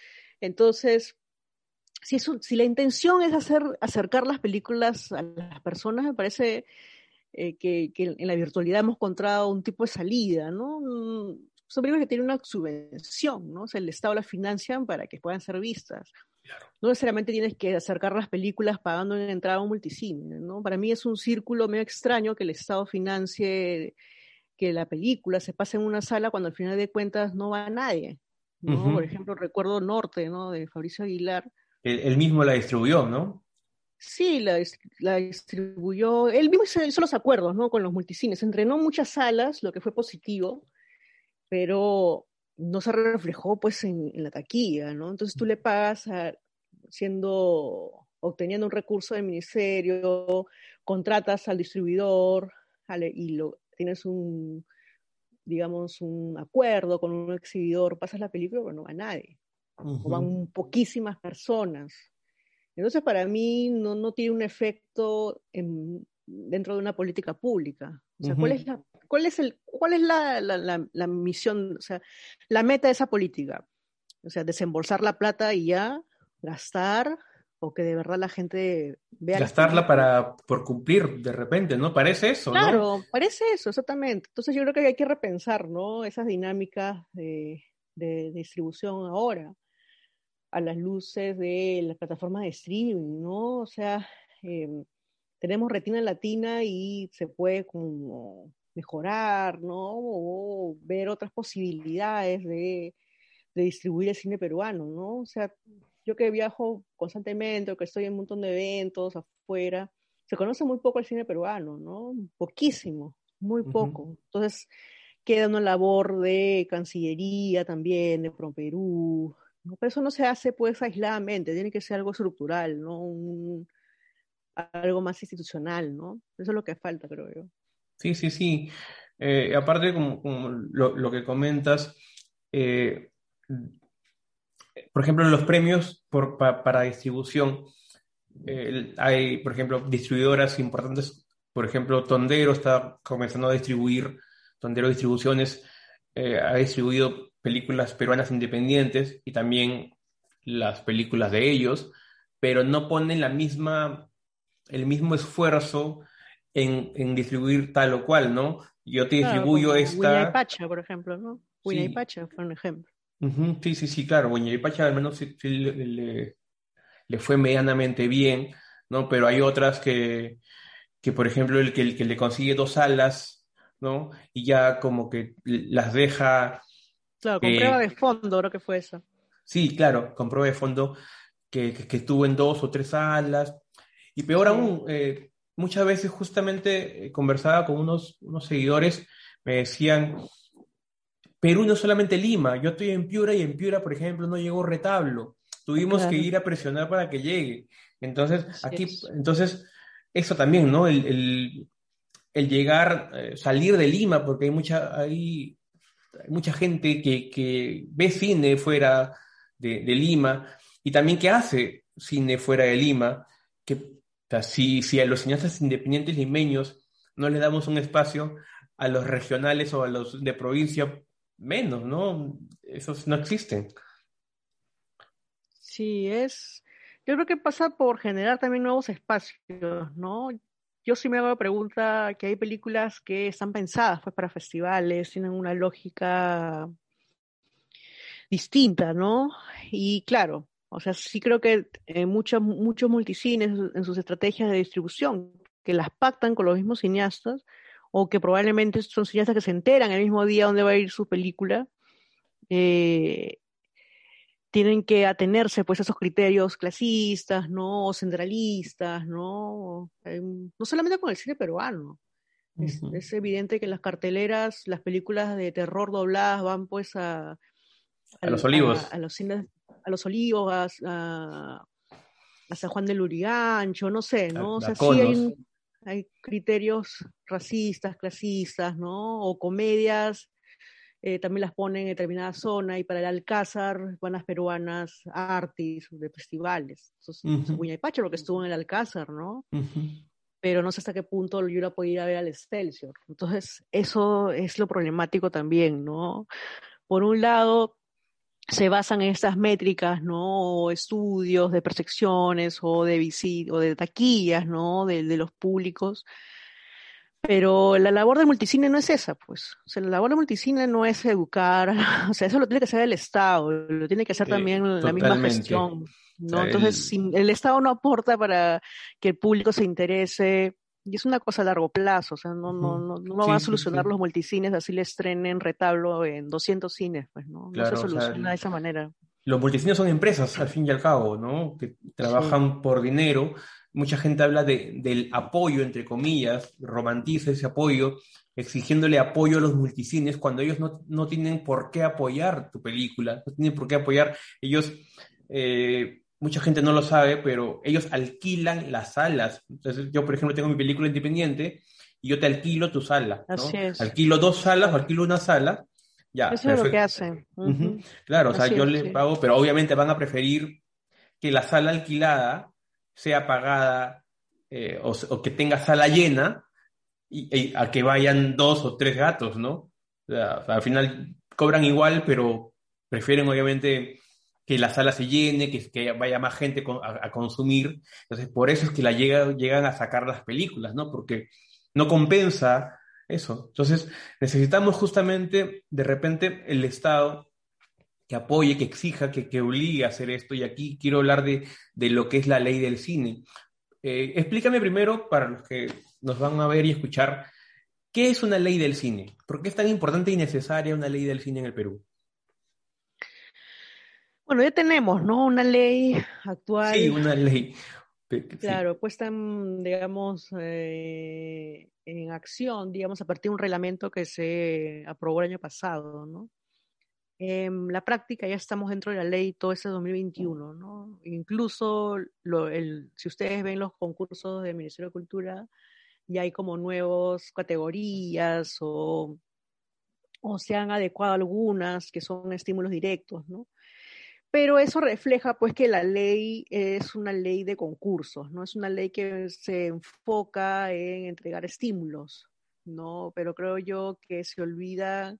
Entonces, si, si la intención es hacer, acercar las películas a las personas, me parece eh, que, en la virtualidad hemos encontrado un tipo de salida, ¿no? Son películas que tienen una subvención, ¿no? O sea, el Estado las financia para que puedan ser vistas. No necesariamente tienes que acercar las películas pagando en entrada a un multicine, ¿no? Para mí es un círculo medio extraño que el Estado financie que la película se pase en una sala cuando al final de cuentas no va a nadie, ¿no? Por ejemplo, recuerdo Norte, ¿no? De Fabricio Aguilar, él, mismo la distribuyó, ¿no? Sí, la, distribuyó. Él mismo hizo, los acuerdos, ¿no? Con los multicines. Entrenó muchas salas, lo que fue positivo, pero no se reflejó, pues, en, la taquilla, ¿no? Entonces tú le pagas siendo, obteniendo un recurso del ministerio, contratas al distribuidor y lo, tienes un, digamos, un acuerdo con un exhibidor, pasas la película, pero no va nadie o van poquísimas personas. Entonces, para mí no, no tiene un efecto dentro de una política pública. O sea, ¿cuál es, la, cuál es, el, cuál es la, la, la, misión, o sea, la meta de esa política? O sea, desembolsar la plata y ya, gastar, o que de verdad la gente vea. Gastarla para, por cumplir de repente, ¿no? Parece eso, claro, parece eso, exactamente. Entonces yo creo que hay que repensar, ¿no? Esas dinámicas de, de distribución ahora a las luces de las plataformas de streaming, ¿no? O sea, em, tenemos retina latina y se puede como mejorar, ¿no? O ver otras posibilidades de, distribuir el cine peruano, ¿no? O sea, yo que viajo constantemente o que estoy en un montón de eventos afuera, se conoce muy poco el cine peruano, ¿no? Poquísimo, muy poco. Entonces, queda una labor de Cancillería también, de ProPerú, ¿no? Pero eso no se hace pues aisladamente, tiene que ser algo estructural, ¿no? algo más institucional, ¿no? Eso es lo que falta, creo yo. Sí, sí, sí. Eh, aparte, como, lo, que comentas, eh, por ejemplo, los premios para distribución, hay, por ejemplo, distribuidoras importantes, por ejemplo, Tondero está comenzando a distribuir, Tondero Distribuciones eh, ha distribuido películas peruanas independientes y también las películas de ellos, pero no ponen la misma, el mismo esfuerzo en, distribuir tal o cual, ¿no? Yo te distribuyo esta... y Pacha, por ejemplo, ¿no? y Pacha fue un ejemplo. Sí, sí, sí, claro. y Pacha al menos le, fue medianamente bien, ¿no? Pero hay otras que, que por ejemplo, el que, el que le consigue dos alas, ¿no? Y ya como que las deja Claro, con prueba de fondo, creo que fue eso. Sí, claro, con prueba de fondo que, que, estuvo en dos o tres salas. Y peor aún, eh, muchas veces justamente eh, conversaba con unos, unos seguidores, me decían, Perú no solamente Lima, yo estoy en Piura y en Piura, por ejemplo, no llegó retablo. Tuvimos que ir a presionar para que llegue. Entonces, aquí, entonces, eso también, ¿no? El, el, llegar, eh, salir de Lima, porque hay mucha, hay hay mucha gente que, ve cine fuera de, Lima y también que hace cine fuera de Lima, que si, si a los cineastas independientes limeños no le damos un espacio, a los regionales o a los de provincia, menos, ¿no? Esos no existen. Sí, es. Yo creo que pasa por generar también nuevos espacios, ¿no? yo sí me hago la pregunta que hay películas que están pensadas pues para festivales, tienen una lógica distinta, ¿no? Y claro, o sea, sí creo que eh, muchos, muchos multicines en sus estrategias de distribución, que las pactan con los mismos cineastas, o que probablemente son cineastas que se enteran el mismo día dónde va a ir su película, eh, tienen que atenerse pues a esos criterios clasistas, ¿no? O centralistas, ¿no? no solamente con el cine peruano. es, evidente que las carteleras, las películas de terror dobladas van pues a... A, los olivos. A, los cines, a los olivos, a, San Juan del Urigancho, no sé, ¿no? O sea, sí hay, hay criterios racistas, clasistas, ¿no? O comedias eh, también las ponen en determinada zona y para el Alcázar van las peruanas artis de festivales. Eso es uh Pacho, lo que estuvo en el Alcázar, ¿no? Pero no sé hasta qué punto yo la podía ir a ver al Excelsior. Entonces, eso es lo problemático también, ¿no? Por un lado, se basan en estas métricas, ¿no? O estudios de percepciones o de o de taquillas, ¿no? de los públicos pero la labor del multicine no es esa, pues. O sea, la labor del multicine no es educar, [LAUGHS] o sea, eso lo tiene que hacer el Estado, lo tiene que hacer también la misma gestión, ¿no? Entonces, el... el Estado no aporta para que el público se interese, y es una cosa a largo plazo, o sea, no, no, no, no va a solucionar los multicines así le estrenen retablo en 200 cines, pues, ¿no? no se soluciona de esa manera. Los multicines son empresas, al fin y al cabo, ¿no? Que trabajan por dinero mucha gente habla de, del apoyo, entre comillas, romantiza ese apoyo, exigiéndole apoyo a los multicines cuando ellos no, no tienen por qué apoyar tu película, no tienen por qué apoyar, ellos, eh, mucha gente no lo sabe, pero ellos alquilan las salas. Entonces, yo, por ejemplo, tengo mi película independiente y yo te alquilo tu sala. ¿no? Así es. Alquilo dos salas o alquilo una sala. Ya, Eso es lo que hacen. Claro, o sea, yo les pago, pero obviamente van a preferir que la sala alquilada sea pagada eh, o, que tenga sala llena y, a que vayan dos o tres gatos, ¿no? al final cobran igual, pero prefieren obviamente que la sala se llene, que, que vaya más gente a, consumir. Entonces, por eso es que la llega, llegan a sacar las películas, ¿no? Porque no compensa eso. Entonces, necesitamos justamente, de repente, el Estado que apoye, que exija, que, que obligue a hacer esto. Y aquí quiero hablar de, de lo que es la ley del cine. Eh, explícame primero, para los que nos van a ver y escuchar, ¿qué es una ley del cine? ¿Por qué es tan importante y necesaria una ley del cine en el Perú? Bueno, ya tenemos, ¿no? Una ley actual. Sí, una ley. Claro, puesta en, digamos, eh, en acción, digamos, a partir de un reglamento que se aprobó el año pasado, ¿no? En la práctica ya estamos dentro de la ley todo ese 2021, ¿no? Incluso si ustedes ven los concursos del Ministerio de Cultura, ya hay como nuevas categorías o, o se han adecuado algunas que son estímulos directos, ¿no? Pero eso refleja pues que la ley es una ley de concursos, ¿no? Es una ley que se enfoca en entregar estímulos, ¿no? Pero creo yo que se olvida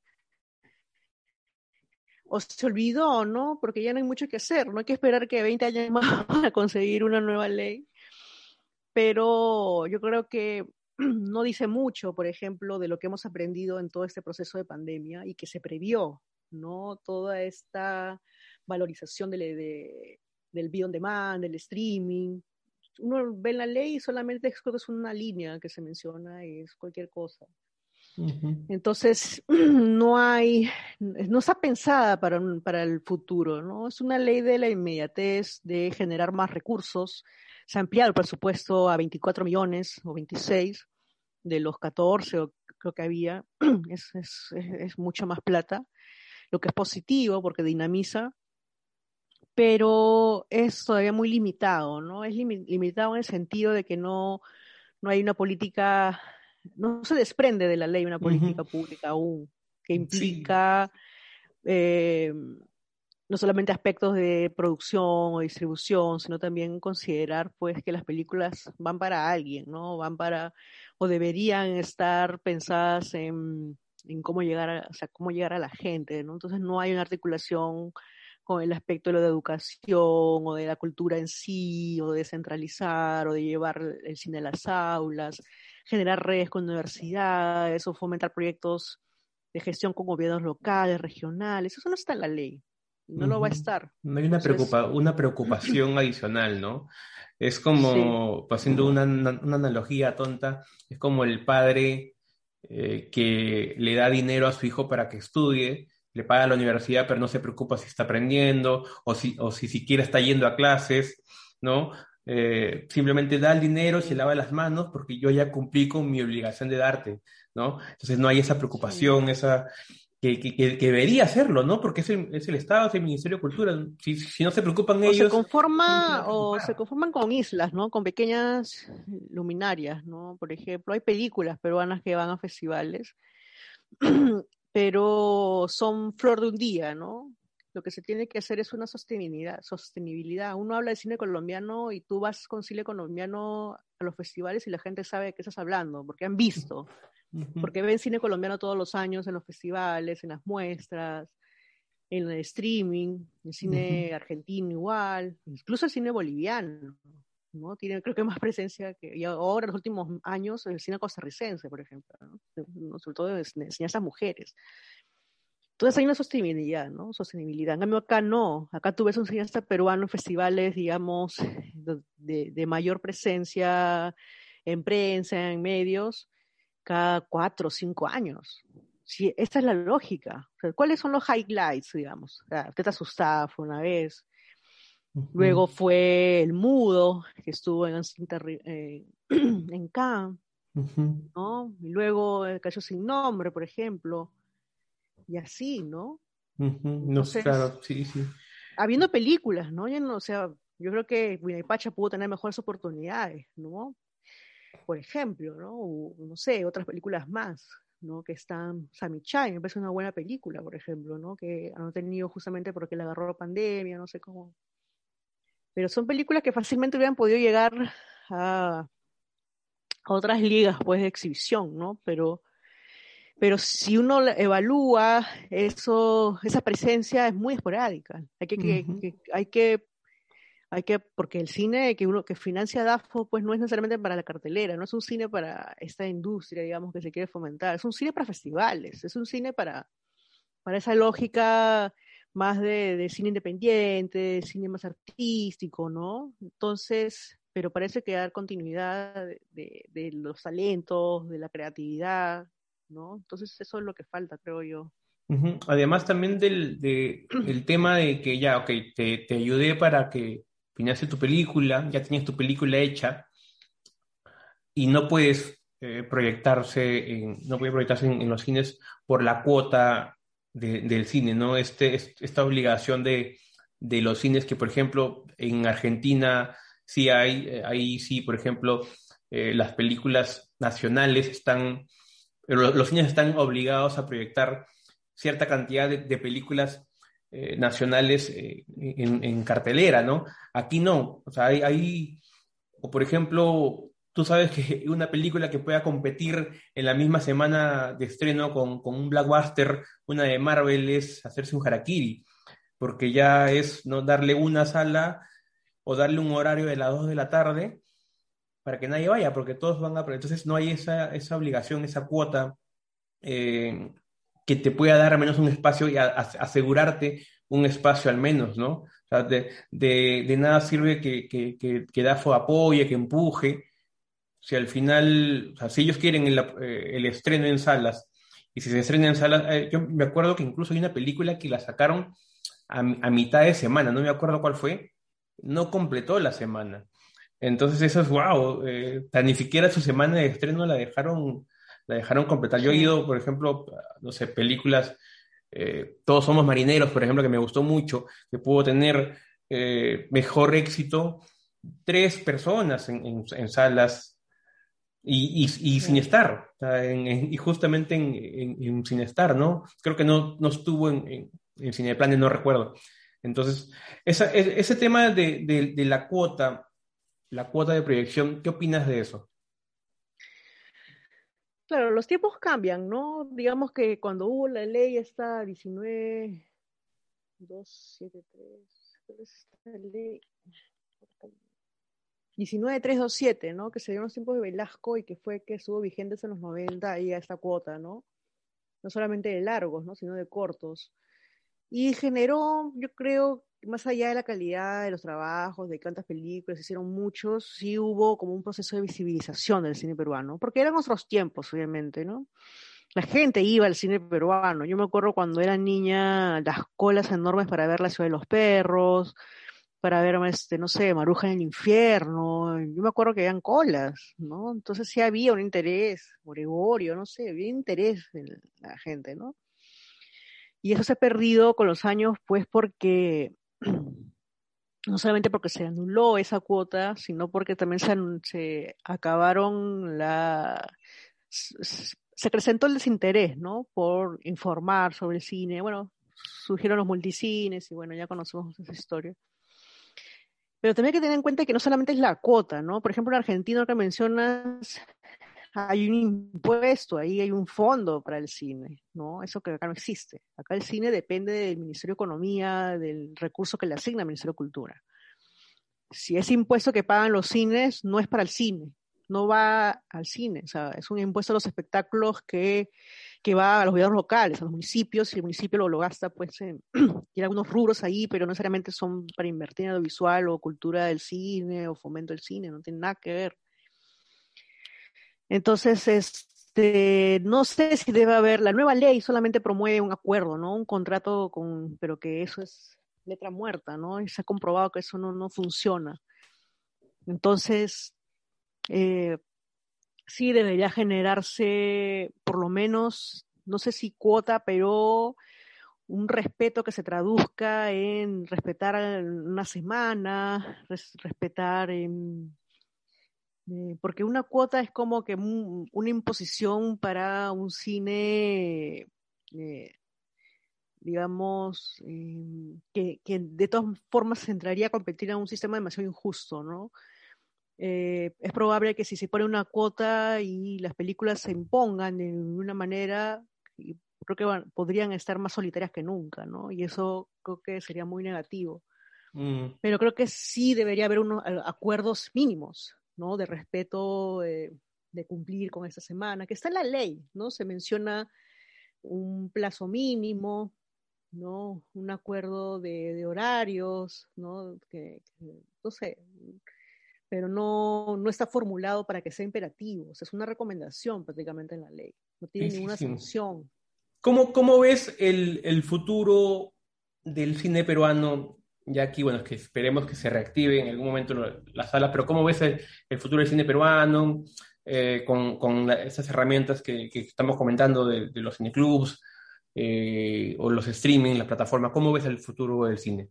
o se olvidó, ¿no? Porque ya no hay mucho que hacer, no hay que esperar que 20 años [LAUGHS] más para conseguir una nueva ley. Pero yo creo que [CLEARS THROAT] no dice mucho, por ejemplo, de lo que hemos aprendido en todo este proceso de pandemia y que se previó, ¿no? Toda esta valorización de, del video on demand, del streaming. Uno ve la ley y solamente es una línea que se menciona y es cualquier cosa. Entonces, [CLEARS THROAT] no hay, no está pensada para, para el futuro, ¿no? Es una ley de la inmediatez, de generar más recursos. Se ha ampliado el presupuesto a 24 millones o 26 de los 14 o creo que había. [CLEARS THROAT] Es, es, es mucho más plata, lo que es positivo porque dinamiza, pero es todavía muy limitado, ¿no? Es limitado en el sentido de que no, no hay una política no se desprende de la ley una política pública aún, que implica eh, no solamente aspectos de producción o distribución, sino también considerar pues que las películas van para alguien, ¿no? Van para, o deberían estar pensadas en, cómo llegar a, o sea, cómo llegar a la gente, ¿no? Entonces no hay una articulación con el aspecto de la educación o de la cultura en sí, o de descentralizar, o de llevar el cine a las aulas, generar redes con universidades, o fomentar proyectos de gestión con gobiernos locales, regionales. Eso no está en la ley. No lo va a estar. No hay una, preocupa una preocupación adicional, ¿no? Es como, haciendo una, una, analogía tonta, es como el padre eh, que le da dinero a su hijo para que estudie, le paga a la universidad, pero no se preocupa si está aprendiendo o si, o si siquiera está yendo a clases, ¿no? Eh, simplemente da el dinero, se lava las manos porque yo ya cumplí con mi obligación de darte, ¿no? Entonces no hay esa preocupación, esa, que, que, debería hacerlo, ¿no? Porque es el, es el Estado, es el Ministerio de Cultura. Si, si no se preocupan ellos. Se conforma, o se conforman con islas, ¿no? Con pequeñas luminarias, ¿no? Por ejemplo, hay películas peruanas que van a festivales, [CLEARS THROAT] pero son flor de un día, ¿no? Lo que se tiene que hacer es una sostenibilidad, sostenibilidad. Uno habla de cine colombiano y tú vas con cine colombiano a los festivales y la gente sabe de qué estás hablando, porque han visto porque ven cine colombiano todos los años en los festivales, en las muestras, en el streaming, el cine argentino igual, incluso el cine boliviano, ¿no? Tiene creo que más presencia que, y ahora en los últimos años, el cine costarricense, por ejemplo, ¿no? sobre todo de enseñanzas mujeres. Entonces hay una sostenibilidad, ¿no? Sostenibilidad. En cambio acá no, acá tú ves un cineasta peruano en festivales, digamos, de, mayor presencia en prensa, en medios, cada cuatro o cinco años. Sí, esta es la lógica. ¿Cuáles son los highlights, digamos? usted te asustaba una vez. Luego fue El Mudo, que estuvo en, eh, [CLEARS THROAT] en Cannes, ¿no? Y luego El Cacho Sin Nombre, por ejemplo. Y así, ¿no? No, claro, sí, sí. Habiendo películas, ¿no? o sea, yo creo que Pacha pudo tener mejores oportunidades, ¿no? por ejemplo, ¿no? no sé, otras películas más, ¿no? Que están, Sammy Chai, me parece una buena película, por ejemplo, ¿no? Que han tenido justamente porque le agarró la pandemia, no sé cómo. Pero son películas que fácilmente hubieran podido llegar a, otras ligas, pues, de exhibición, ¿no? Pero, pero si uno evalúa eso, esa presencia es muy esporádica. Hay que, hay que hay que, porque el cine que uno que financia DAFO, pues no es necesariamente para la cartelera, no es un cine para esta industria, digamos, que se quiere fomentar, es un cine para festivales, es un cine para, para esa lógica más de, cine independiente, de cine más artístico, ¿no? Entonces, pero parece que dar continuidad de, de, los talentos, de la creatividad, ¿no? Entonces eso es lo que falta, creo yo. Además también del, de, el tema de que ya, ok, te, te ayudé para que financiaste tu película, ya tenías tu película hecha y no puedes eh, proyectarse, en, no puede proyectarse en, los cines por la cuota del cine, ¿no? Este, esta obligación de, los cines que, por ejemplo, en Argentina sí hay, eh, ahí sí, por ejemplo, eh, las películas nacionales están, los, cines están obligados a proyectar cierta cantidad de películas eh, nacionales eh, en, cartelera, ¿no? Aquí no, o sea, hay, o por ejemplo, tú sabes que [LAUGHS] una película que pueda competir en la misma semana de estreno con, con un blockbuster, una de Marvel, es hacerse un harakiri, porque ya es no darle una sala o darle un horario de las 2 de la tarde para que nadie vaya, porque todos van a... Entonces no hay esa, esa obligación, esa cuota eh, que te pueda dar al menos un espacio y asegurarte un espacio al menos, ¿no? O sea, de, nada sirve que, que, que, DAFO apoye, que empuje, si al final, o sea, si ellos quieren el, eh, el, estreno en salas, y si se estrena en salas, eh, yo me acuerdo que incluso hay una película que la sacaron a, mitad de semana, no me acuerdo cuál fue, no completó la semana. Entonces eso es wow, eh, ni siquiera su semana de estreno la dejaron la dejaron completar. Yo he ido, por ejemplo, no sé, películas, eh, Todos somos marineros, por ejemplo, que me gustó mucho, que pudo tener mejor éxito tres personas en, salas y, sin estar, y justamente en, sin estar, ¿no? Creo que no, no estuvo en, en, Cineplanes, no recuerdo. Entonces, esa, e, ese tema de, de la cuota, la cuota de proyección, ¿qué opinas de eso? Claro, los tiempos cambian, ¿no? Digamos que cuando hubo la ley esta 19, 273. 19327, ¿no? Que se dio en los tiempos de Velasco y que fue que estuvo vigente en los 90 ahí a esta cuota, ¿no? No solamente de largos, ¿no? Sino de cortos. Y generó, yo creo, más allá de la calidad de los trabajos, de cuántas películas hicieron muchos, sí hubo como un proceso de visibilización del cine peruano, porque eran otros tiempos, obviamente, ¿no? La gente iba al cine peruano. Yo me acuerdo cuando era niña, las colas enormes para ver La Ciudad de los Perros, para ver, este, no sé, Maruja en el infierno. Yo me acuerdo que habían colas, ¿no? Entonces sí había un interés, Gregorio, no sé, había interés en la gente, ¿no? Y eso se ha perdido con los años, pues porque, [CLEARS THROAT] no solamente porque se anuló esa cuota, sino porque también se, se acabaron la... Se presentó el desinterés, ¿no? Por informar sobre el cine. Bueno, surgieron los multicines y bueno, ya conocemos esa historia. Pero también hay que tener en cuenta que no solamente es la cuota, ¿no? Por ejemplo, en Argentina que mencionas, hay un impuesto, ahí hay un fondo para el cine, ¿no? Eso que acá no existe. Acá el cine depende del Ministerio de Economía, del recurso que le asigna el Ministerio de Cultura. Si ese impuesto que pagan los cines no es para el cine, no va al cine, o sea, es un impuesto a los espectáculos que, que va a los gobiernos locales, a los municipios, y el municipio lo, lo gasta, pues, en, [CLEARS THROAT] tiene algunos rubros ahí, pero no necesariamente son para invertir en audiovisual o cultura del cine o fomento del cine, no tiene nada que ver. Entonces, este, no sé si debe haber, la nueva ley solamente promueve un acuerdo, ¿no? Un contrato con, pero que eso es letra muerta, ¿no? Y se ha comprobado que eso no, no funciona. Entonces, eh, sí debería generarse por lo menos, no sé si cuota, pero un respeto que se traduzca en respetar una semana, respetar en, eh, porque una cuota es como que una imposición para un cine, eh, digamos, que, que, de todas formas entraría a competir en un sistema demasiado injusto, ¿no? Eh, es probable que si se pone una cuota y las películas se impongan de una manera, creo que podrían estar más solitarias que nunca, ¿no? Y eso creo que sería muy negativo. Mm. Pero creo que sí debería haber unos acuerdos mínimos, ¿no? De respeto, de cumplir con esta semana, que está en la ley, ¿no? Se menciona un plazo mínimo, ¿no? Un acuerdo de, horarios, ¿no? que, no sé, pero no, no está formulado para que sea imperativo. es una recomendación prácticamente en la ley. No tiene ninguna sanción. ¿Cómo, ¿Cómo, ves el, el, futuro del cine peruano? Ya aquí, bueno, es que esperemos que se reactive en algún momento la sala, pero ¿cómo ves el, el futuro del cine peruano eh, con, con esas herramientas que, que, estamos comentando de, de los cineclubs eh, o los streaming, las plataformas? ¿Cómo ves el futuro del cine?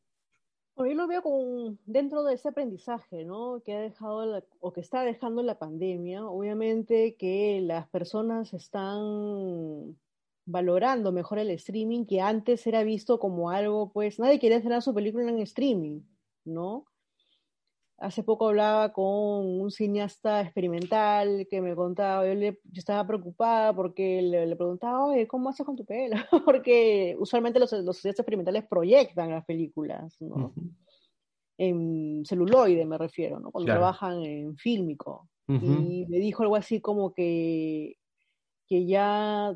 Yo lo veo con, dentro de ese aprendizaje, ¿no? Que ha dejado o que está dejando la pandemia. Obviamente que las personas están valorando mejor el streaming, que antes era visto como algo, pues, nadie quería hacer su película en streaming, ¿no? Hace poco hablaba con un cineasta experimental que me contaba, yo, le, yo estaba preocupada porque le, preguntaba, oye, ¿cómo haces con tu pelo? [LAUGHS] porque usualmente los, los cineastas experimentales proyectan las películas, ¿no? En celuloide me refiero, ¿no? Cuando trabajan en fílmico. Y me dijo algo así como que, que ya,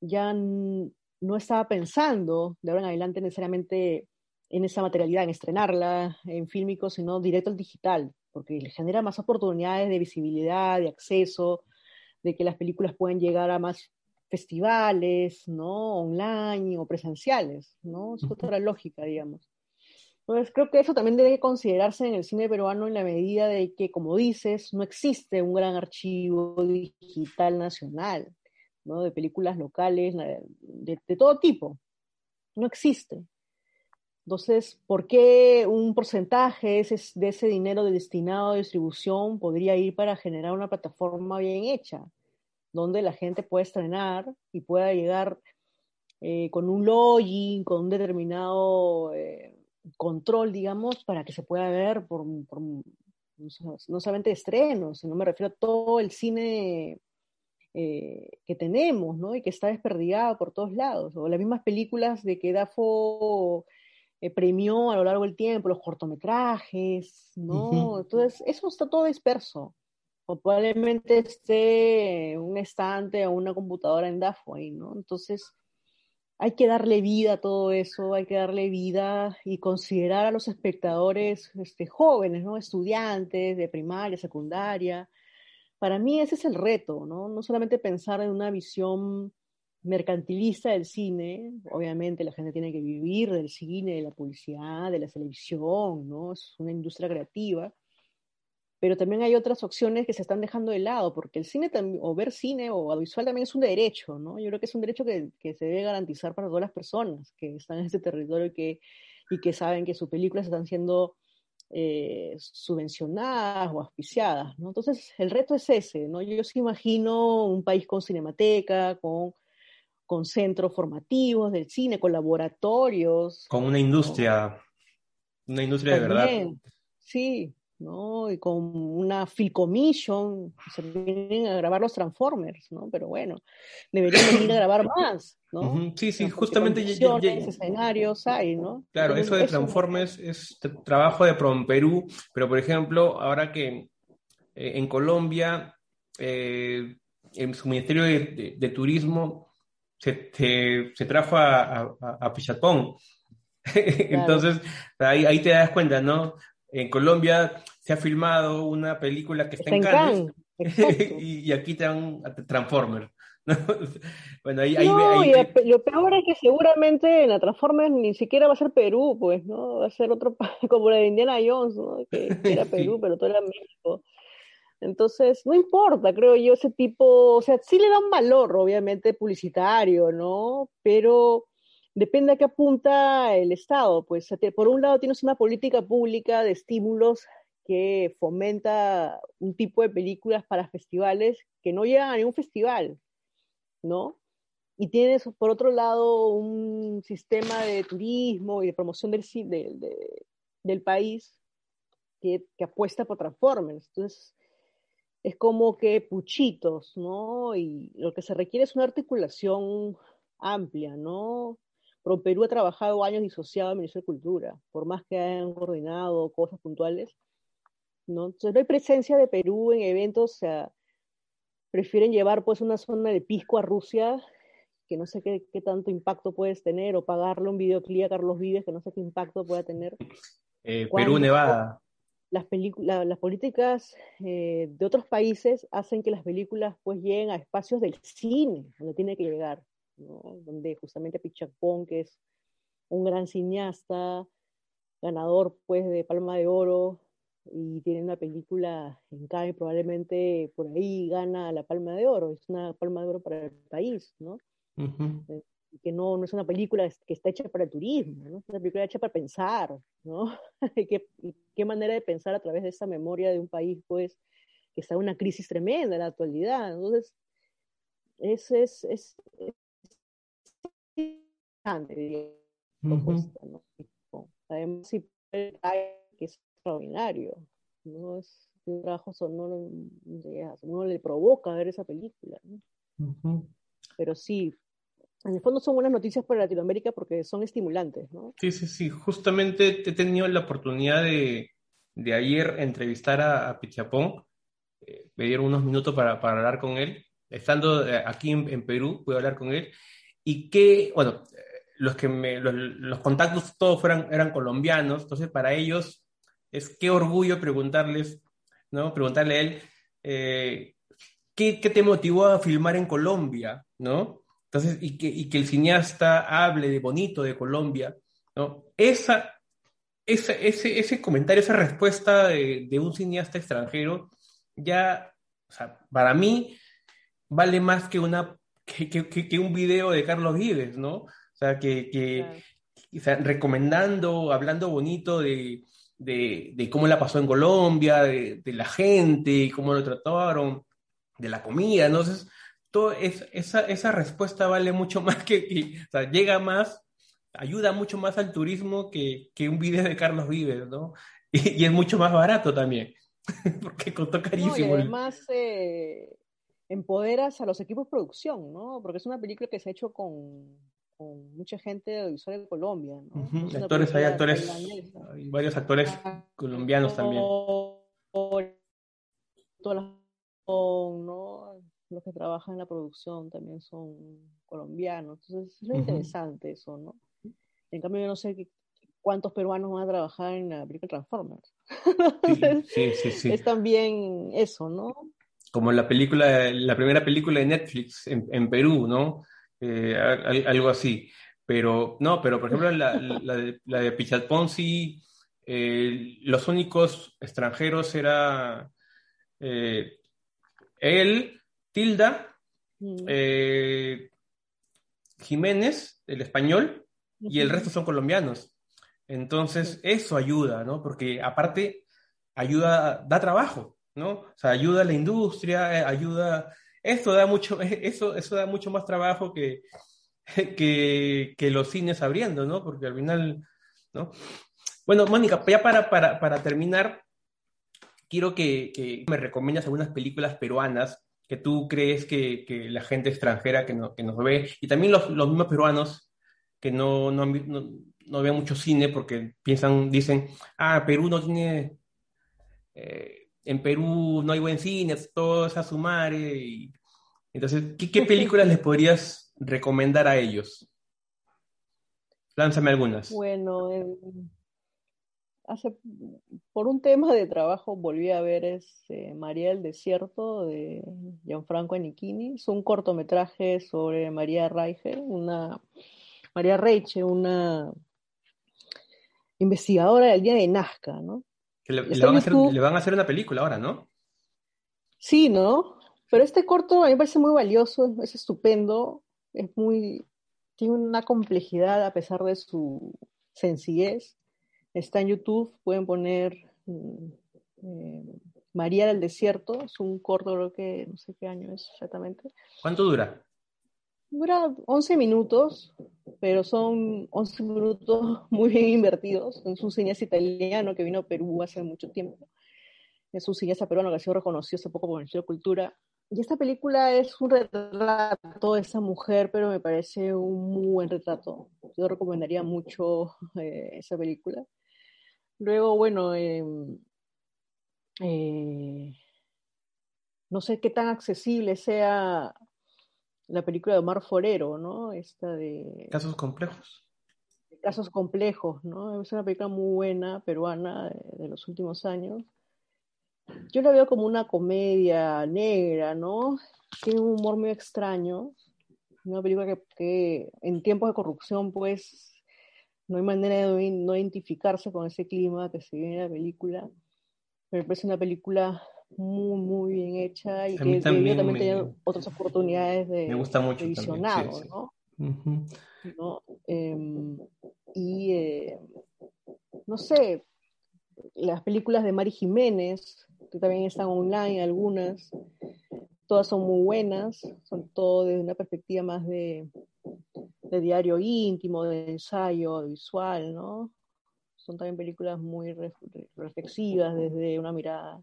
ya no estaba pensando de ahora en adelante necesariamente en esa materialidad, en estrenarla en fílmico, sino directo al digital, porque le genera más oportunidades de visibilidad, de acceso, de que las películas pueden llegar a más festivales, ¿no? Online o presenciales, ¿no? Es otra lógica, digamos. Entonces, creo que eso también debe considerarse en el cine peruano en la medida de que, como dices, no existe un gran archivo digital nacional, ¿no? De películas locales, de, de todo tipo. No existe. Entonces, ¿por qué un porcentaje de ese dinero destinado a distribución podría ir para generar una plataforma bien hecha, donde la gente pueda estrenar y pueda llegar eh, con un login, con un determinado eh, control, digamos, para que se pueda ver por, no solamente estrenos, sino me refiero a todo el cine eh, que tenemos, ¿no? Y que está desperdigado por todos lados, o las mismas películas de que Dafo eh, premió a lo largo del tiempo los cortometrajes, ¿no? Entonces, eso está todo disperso. O probablemente esté un estante o una computadora en DAFO ahí, ¿no? Entonces, hay que darle vida a todo eso, hay que darle vida y considerar a los espectadores este, jóvenes, ¿no? Estudiantes de primaria, secundaria. Para mí ese es el reto, ¿no? No solamente pensar en una visión mercantilista del cine, obviamente la gente tiene que vivir del cine, de la publicidad, de la televisión, ¿no? Es una industria creativa, pero también hay otras opciones que se están dejando de lado, porque el cine o ver cine o audiovisual también es un derecho, ¿no? Yo creo que es un derecho que, que se debe garantizar para todas las personas que están en este territorio y que, y que saben que sus películas están siendo eh, subvencionadas o auspiciadas, ¿no? Entonces, el reto es ese, ¿no? Yo, yo imagino un país con cinemateca, con con centros formativos del cine, con laboratorios. Con una industria, una industria de verdad. Sí, ¿no? Y con una Film Commission, se vienen a grabar los Transformers, ¿no? Pero bueno, deberían venir a grabar [COUGHS] más, ¿no? Sí, sí, justamente. escenarios hay, ¿no? Claro, eso de Transformers es trabajo de Prom Perú, pero por ejemplo, ahora que eh, en Colombia, eh, en su Ministerio de Turismo se, se, trajo a, a, a Pichapón. [LAUGHS] Entonces, ahí, ahí te das cuenta, ¿no? En Colombia se ha filmado una película que está, en Cannes, [LAUGHS] y, aquí te dan Transformers. [LAUGHS] bueno, ahí, ahí, no, y lo peor es que seguramente en la Transformers ni siquiera va a ser Perú, pues, ¿no? Va a ser otro, como la de Indiana Jones, ¿no? Que, era Perú, pero todo era México. Entonces, no importa, creo yo, ese tipo, o sea, sí le da un valor, obviamente, publicitario, ¿no? Pero depende a qué apunta el Estado. Pues, por un lado, tienes una política pública de estímulos que fomenta un tipo de películas para festivales que no llegan a ningún festival, ¿no? Y tienes, por otro lado, un sistema de turismo y de promoción del, del país que, que, apuesta por Transformers. Entonces, es como que puchitos, ¿no? Y lo que se requiere es una articulación amplia, ¿no? Pro Perú ha trabajado años disociado del Ministerio de Cultura, por más que hayan coordinado cosas puntuales, ¿no? Entonces no hay presencia de Perú en eventos, o sea, prefieren llevar pues una zona de pisco a Rusia, que no sé qué, qué tanto impacto puedes tener, o pagarle un videoclip a Carlos Vives, que no sé qué impacto pueda tener. Eh, Perú, Nevada las, las políticas eh, de otros países hacen que las películas pues lleguen a espacios del cine, donde tiene que llegar, donde justamente Pichapón, que es un gran cineasta, ganador pues de Palma de Oro, y tiene una película en Cannes, probablemente por ahí gana la Palma de Oro, es una Palma de Oro para el país, ¿no? Que no, no, es una película que está hecha para el turismo, ¿no? es una película hecha para pensar, ¿no? [LAUGHS] ¿Qué, qué manera de pensar a través de esa memoria de un país, pues, que está en una crisis tremenda en la actualidad. Entonces, es, es, es, es propuesta, ¿no? Además, sí, que es extraordinario, ¿no? Es un trabajo sonoro, uno le provoca ver esa película, ¿no? Pero sí, en el fondo son buenas noticias para Latinoamérica porque son estimulantes, ¿no? Sí, sí, sí. Justamente he tenido la oportunidad de, de ayer entrevistar a, a Pichapón. Eh, me dieron unos minutos para, para, hablar con él. Estando eh, aquí en, Perú, pude hablar con él. Y que, bueno, eh, los, que me, los, los, contactos todos fueran, eran colombianos, entonces para ellos es qué orgullo preguntarles, ¿no? Preguntarle a él, eh, ¿qué, ¿qué te motivó a filmar en Colombia, ¿no? Entonces, y que, y que el cineasta hable de bonito de Colombia, ¿no? Esa, esa ese, ese comentario, esa respuesta de, de, un cineasta extranjero, ya, o sea, para mí, vale más que, una, que, que, que un video de Carlos Vives, ¿no? O sea, que, que o sea, recomendando, hablando bonito de, de, de, cómo la pasó en Colombia, de, de, la gente, cómo lo trataron, de la comida, ¿no? Entonces, es, esa, esa respuesta vale mucho [LAUGHS] más que, o sea, llega más, ayuda mucho más al turismo que, que un video de Carlos Vives, ¿no? Y, y, es mucho más barato también, [LAUGHS] porque costó carísimo. No, y además eh, empoderas a los equipos de producción, ¿no? Porque es una película que se ha hecho con, con mucha gente audiovisual de Colombia. ¿no? Uh -huh. Actores, hay actores, hay varios actores ah, colombianos también. Todas las, ¿no? Los que trabajan en la producción también son colombianos. Entonces es uh -huh. interesante eso, ¿no? En cambio, yo no sé qué, cuántos peruanos van a trabajar en la película Transformers. [LAUGHS] sí, sí, sí, Es también eso, ¿no? Como la película, la primera película de Netflix en, en Perú, ¿no? Eh, algo así. Pero, no, pero por ejemplo, la, la, de, la de Pichat Ponzi, eh, los únicos extranjeros era eh, él, Tilda, mm. Jiménez, el español, y el resto son colombianos. Entonces, eso ayuda, ¿no? Porque aparte, ayuda, da trabajo, ¿no? O sea, ayuda a la industria, ayuda esto da mucho, [LAUGHS] eso, eso da mucho más trabajo que, [LAUGHS] que, que, los cines abriendo, ¿no? Porque al final, ¿no? Bueno, Mónica, ya para, para, para terminar, quiero que, que, me recomiendas algunas películas peruanas que tú crees que, que la gente extranjera que, no, que, nos ve, y también los, los mismos peruanos que no, no, no, no ven mucho cine porque piensan, dicen, ah, Perú no tiene... Eh, en Perú no hay buen cine, todo es a su madre. Y... Entonces, ¿qué, ¿qué, [LAUGHS] películas les podrías recomendar a ellos? Lánzame algunas. Bueno, eh, hace, por un tema de trabajo volví a ver este, María del Desierto de Gianfranco Anichini. Es un cortometraje sobre María Reiche, una María Reiche, una investigadora del día de Nazca, ¿no? Que le, le, van a hacer, le, van a hacer, una película ahora, ¿no? Sí, ¿no? Pero este corto a mí me parece muy valioso, es estupendo, es muy, tiene una complejidad a pesar de su sencillez. Está en YouTube, pueden poner eh, María del Desierto, es un corto, creo que no sé qué año es exactamente. ¿Cuánto dura? Dura 11 minutos, pero son 11 minutos muy bien invertidos. Es un cineasta italiano que vino a Perú hace mucho tiempo. Es un cineasta peruano que ha sido reconocido hace poco por el Ministerio de Cultura. Y esta película es un retrato de esa mujer, pero me parece un muy buen retrato. Yo recomendaría mucho eh, esa película. Luego, bueno, eh, eh, no sé qué tan accesible sea la película de Omar Forero, ¿no? Esta de... Casos complejos. Casos complejos, ¿no? Es una película muy buena, peruana, de, de, los últimos años. Yo la veo como una comedia negra, ¿no? Tiene un humor muy extraño. Una película que, que en tiempos de corrupción, pues, no hay manera de no identificarse con ese clima que se vive en la película. Me parece una película muy, muy bien hecha y que también, también tenía otras oportunidades de, me gusta mucho de visionado, también, sí, sí. ¿no? Uh -huh. ¿no? Eh, y eh, no sé, las películas de Mari Jiménez, que también están online algunas, todas son muy buenas, son todo desde una perspectiva más de, de diario íntimo, de ensayo visual, ¿no? Son también películas muy reflexivas desde una mirada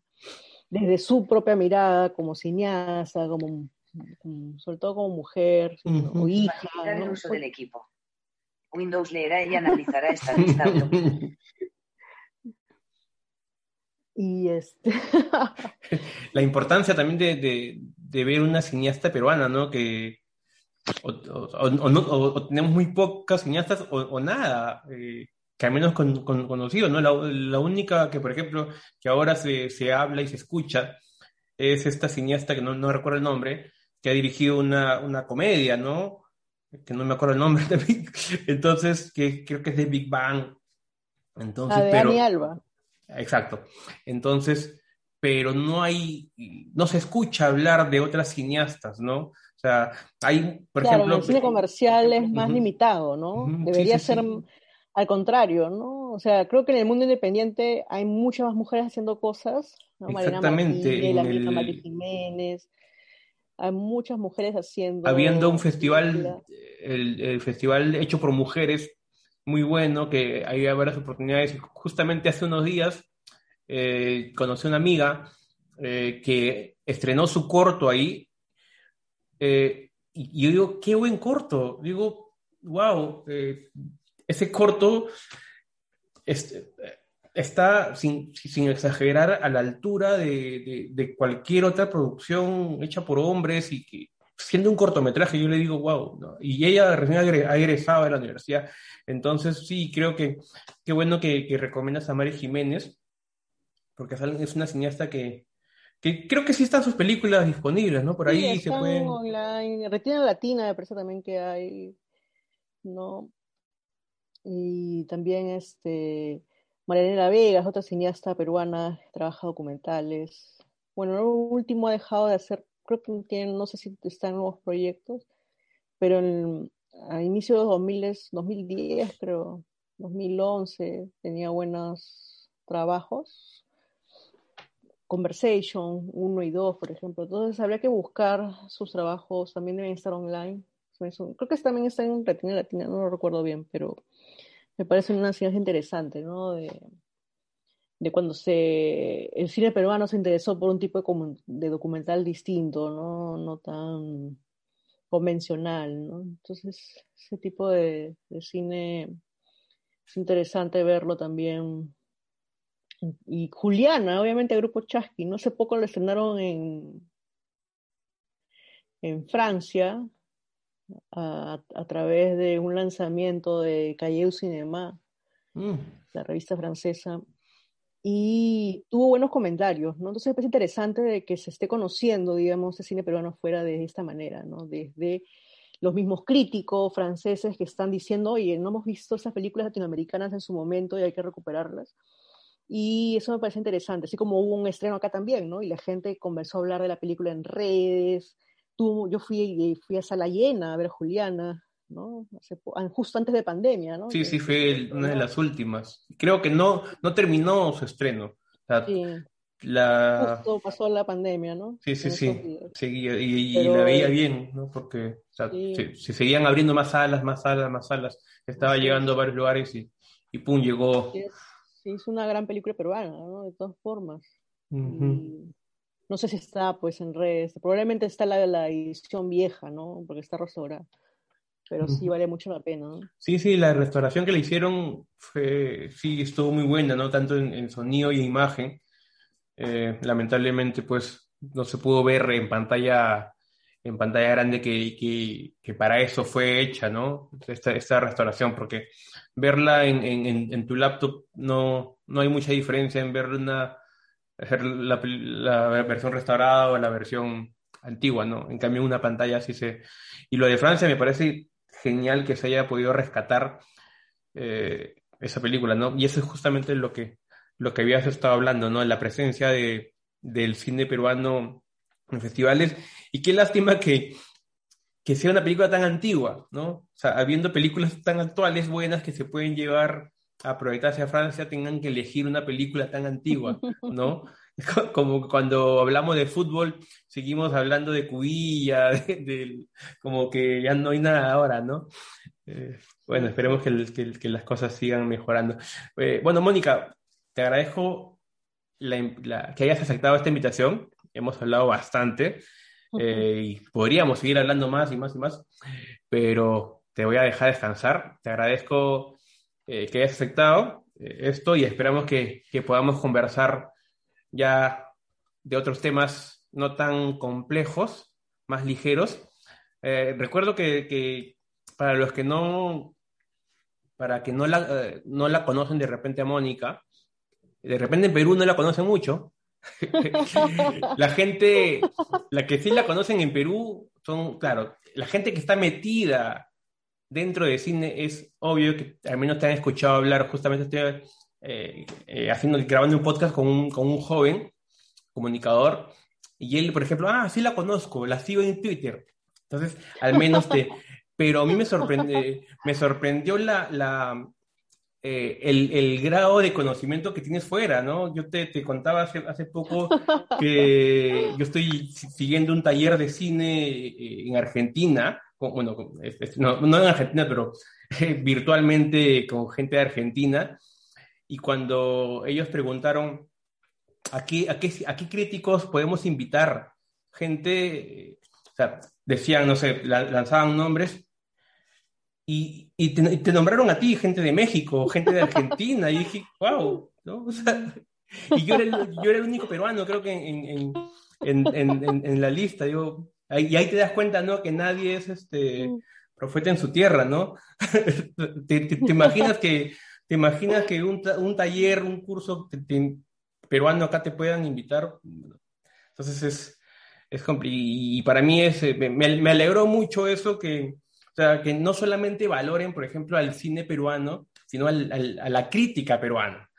desde su propia mirada como cineasta, como, como sobre todo como mujer, uh -huh. o hija. ¿no? el uso del equipo. Windows leerá y analizará esta lista. [LAUGHS] y este... [LAUGHS] La importancia también de, de, de, ver una cineasta peruana, ¿no? Que o, o, o, no, o tenemos muy pocas cineastas o, nada. Eh, que al menos con, con, conocido, ¿no? La, la, única que, por ejemplo, que ahora se, se, habla y se escucha es esta cineasta que no, no recuerdo el nombre, que ha dirigido una, una comedia, ¿no? Que no me acuerdo el nombre [LAUGHS] también. Entonces, que creo que es de Big Bang. Entonces, la de pero, Alba. Exacto. Entonces, pero no hay, no se escucha hablar de otras cineastas, ¿no? O sea, hay, por claro, ejemplo... el cine comercial es más uh -huh. limitado, ¿no? Uh -huh. Debería sí, sí, ser... Sí al contrario, ¿no? O sea, creo que en el mundo independiente hay muchas más mujeres haciendo cosas, ¿no? Exactamente. Marina Martínez, la el... Mari Jiménez, hay muchas mujeres haciendo... Habiendo un festival, el, el, festival hecho por mujeres, muy bueno, que hay varias oportunidades. Justamente hace unos días eh, conocí a una amiga eh, que estrenó su corto ahí, eh, y yo digo, qué buen corto, digo, wow, eh, ese corto este, está, sin, exagerar, a la altura de, cualquier otra producción hecha por hombres y que siendo un cortometraje, yo le digo, wow, y ella recién ha egresado de la universidad. Entonces, sí, creo que qué bueno que, que recomiendas a Mari Jiménez, porque es una cineasta que, que creo que sí están sus películas disponibles, ¿no? Por ahí se pueden. online. Retina Latina me parece también que hay, ¿no? Y también este Marianela Vegas, otra cineasta peruana, trabaja documentales. Bueno, lo último ha dejado de hacer, creo que tiene, no sé si está en nuevos proyectos, pero en, a inicios de 2000, 2010, creo, 2011, tenía buenos trabajos. Conversation 1 y 2, por ejemplo. Entonces habría que buscar sus trabajos, también deben estar online. Creo que también está en Retina Latina, no lo recuerdo bien, pero me parece una ciencia interesante, ¿no? De, cuando se, el cine peruano se interesó por un tipo de, documental distinto, ¿no? No tan convencional, ¿no? Entonces, ese tipo de cine es interesante verlo también. Y Juliana, obviamente, el grupo Chasqui, no hace poco lo estrenaron en, en Francia, a, a, través de un lanzamiento de Cahiers Cinema, mm. la revista francesa, y tuvo buenos comentarios, ¿no? Entonces es interesante de que se esté conociendo, digamos, el cine peruano fuera de esta manera, ¿no? Desde los mismos críticos franceses que están diciendo, oye, no hemos visto esas películas latinoamericanas en su momento y hay que recuperarlas. Y eso me parece interesante, así como hubo un estreno acá también, ¿no? Y la gente conversó a hablar de la película en redes, Tú, yo fui, fui a Sala Llena a ver a Juliana, ¿no? Justo antes de pandemia, ¿no? Sí, sí, fue una de las últimas. Creo que no, no terminó su estreno. Sea, sí. La... Justo pasó la pandemia, ¿no? Sí, sí, sí. Seguía, y, y la veía bien, ¿no? Porque o sea, sí. se, se, seguían abriendo más salas, más salas, más salas. Estaba sí. llegando a varios lugares y, y pum, llegó. Sí, es una gran película peruana, ¿no? De todas formas. Uh -huh. y no sé si está pues en redes, probablemente está la, la edición vieja, ¿no? Porque está restaurada, pero sí vale mucho la pena, ¿no? Sí, sí, la restauración que le hicieron fue, sí, estuvo muy buena, ¿no? Tanto en, en sonido y imagen. Eh, lamentablemente, pues, no se pudo ver en pantalla, en pantalla grande que, que, que para eso fue hecha, ¿no? Esta, esta restauración, porque verla en, en, en tu laptop no, no hay mucha diferencia en ver una hacer la, la, versión restaurada o la versión antigua, ¿no? En cambio, una pantalla así se... Y lo de Francia me parece genial que se haya podido rescatar eh, esa película, ¿no? Y eso es justamente lo que, lo que habías estado hablando, ¿no? La presencia de, del cine peruano en festivales. Y qué lástima que, que sea una película tan antigua, ¿no? O sea, habiendo películas tan actuales buenas que se pueden llevar a proyectarse a Francia tengan que elegir una película tan antigua, ¿no? [LAUGHS] Como cuando hablamos de fútbol, seguimos hablando de Cubilla, [LAUGHS] como que ya no hay nada ahora, ¿no? Eh, bueno, esperemos que, que, las cosas sigan mejorando. Eh, bueno, Mónica, te agradezco que hayas aceptado esta invitación. Hemos hablado bastante eh, y podríamos seguir hablando más y más y más, pero te voy a dejar descansar. Te agradezco eh, que hayas aceptado eh, esto y esperamos que, que, podamos conversar ya de otros temas no tan complejos, más ligeros. Eh, recuerdo que, que, para los que no, para que no la, eh, no la conocen de repente a Mónica, de repente en Perú no la conocen mucho. [LAUGHS] la gente, la que sí la conocen en Perú son, claro, la gente que está metida dentro de cine es obvio que al menos te han escuchado hablar, justamente estoy eh, eh, haciendo, grabando un podcast con un, con un joven comunicador y él, por ejemplo, ah, sí la conozco, la sigo en Twitter. Entonces, al menos te... Pero a mí me, sorprende, me sorprendió la, la, eh, el, el, grado de conocimiento que tienes fuera, ¿no? Yo te, te contaba hace, hace, poco [LAUGHS] que yo estoy siguiendo un taller de cine en Argentina bueno, no, no en Argentina, pero virtualmente con gente de Argentina. Y cuando ellos preguntaron a qué, a qué, a qué críticos podemos invitar, gente, o sea, decían, no sé, lanzaban nombres y, y, te, nombraron a ti, gente de México, gente de Argentina, y dije, wow, ¿no? y yo era, el, yo era, el, único peruano, creo que en, en, en, en la lista, digo, y ahí te das cuenta, ¿no? Que nadie es este mm. profeta en su tierra, ¿no? [LAUGHS] te, te, imaginas que, te imaginas que un, un taller, un curso peruano acá te puedan invitar. Entonces es, es y para mí es, me, me alegró mucho eso que, o sea, que no solamente valoren, por ejemplo, al cine peruano, sino al, a la crítica peruana,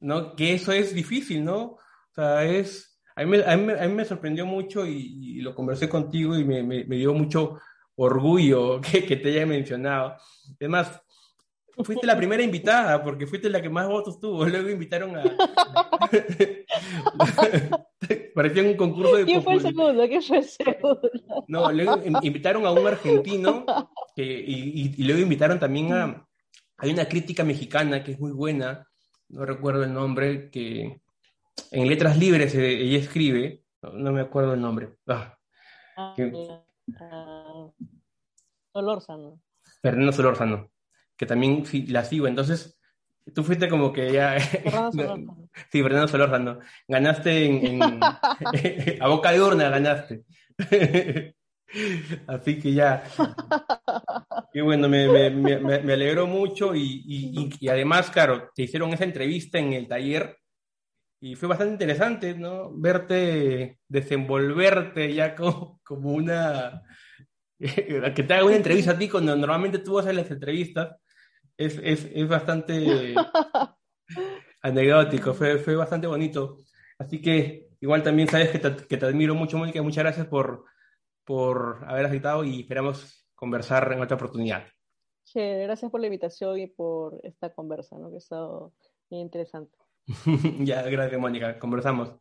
¿no? Que eso es difícil, ¿no? O sea, es... A mí, a mí, a mí me sorprendió mucho y, lo conversé contigo y me, me, dio mucho orgullo [LAUGHS] que, que, te haya mencionado. Además, fuiste la primera invitada porque fuiste la que más votos tuvo. Luego invitaron a... [LAUGHS] Parecía un concurso de... ¿Quién fue el segundo? ¿Quién fue el segundo? No, luego invitaron a un argentino que, y, y, luego invitaron también a... Hay una crítica mexicana que es muy buena, no recuerdo el nombre, que en letras libres ella escribe, no, me acuerdo el nombre. Ah, ah uh, Solórzano. Fernando Solórzano, que también la sigo, entonces tú fuiste como que ya... [LAUGHS] sí, Fernando Solórzano. Ganaste en, [LAUGHS] [LAUGHS] a boca de urna, ganaste. Así que ya. Y bueno, me, me, me, me alegró mucho y, y, y, además, claro, te hicieron esa entrevista en el taller y fue bastante interesante, ¿no? Verte desenvolverte ya como, como una... que te haga una entrevista a ti cuando normalmente tú haces las entrevistas es, es, es bastante [LAUGHS] anecdótico, fue, fue bastante bonito. Así que igual también sabes que te, que te admiro mucho, Mónica, muchas gracias por, por haber aceptado y esperamos conversar en otra oportunidad. Sí, gracias por la invitación y por esta conversa, ¿no? que ha estado muy interesante. [LAUGHS] ya, gracias, Mónica. Conversamos.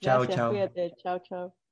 Chao, chao. Cuídate. Chao, chao.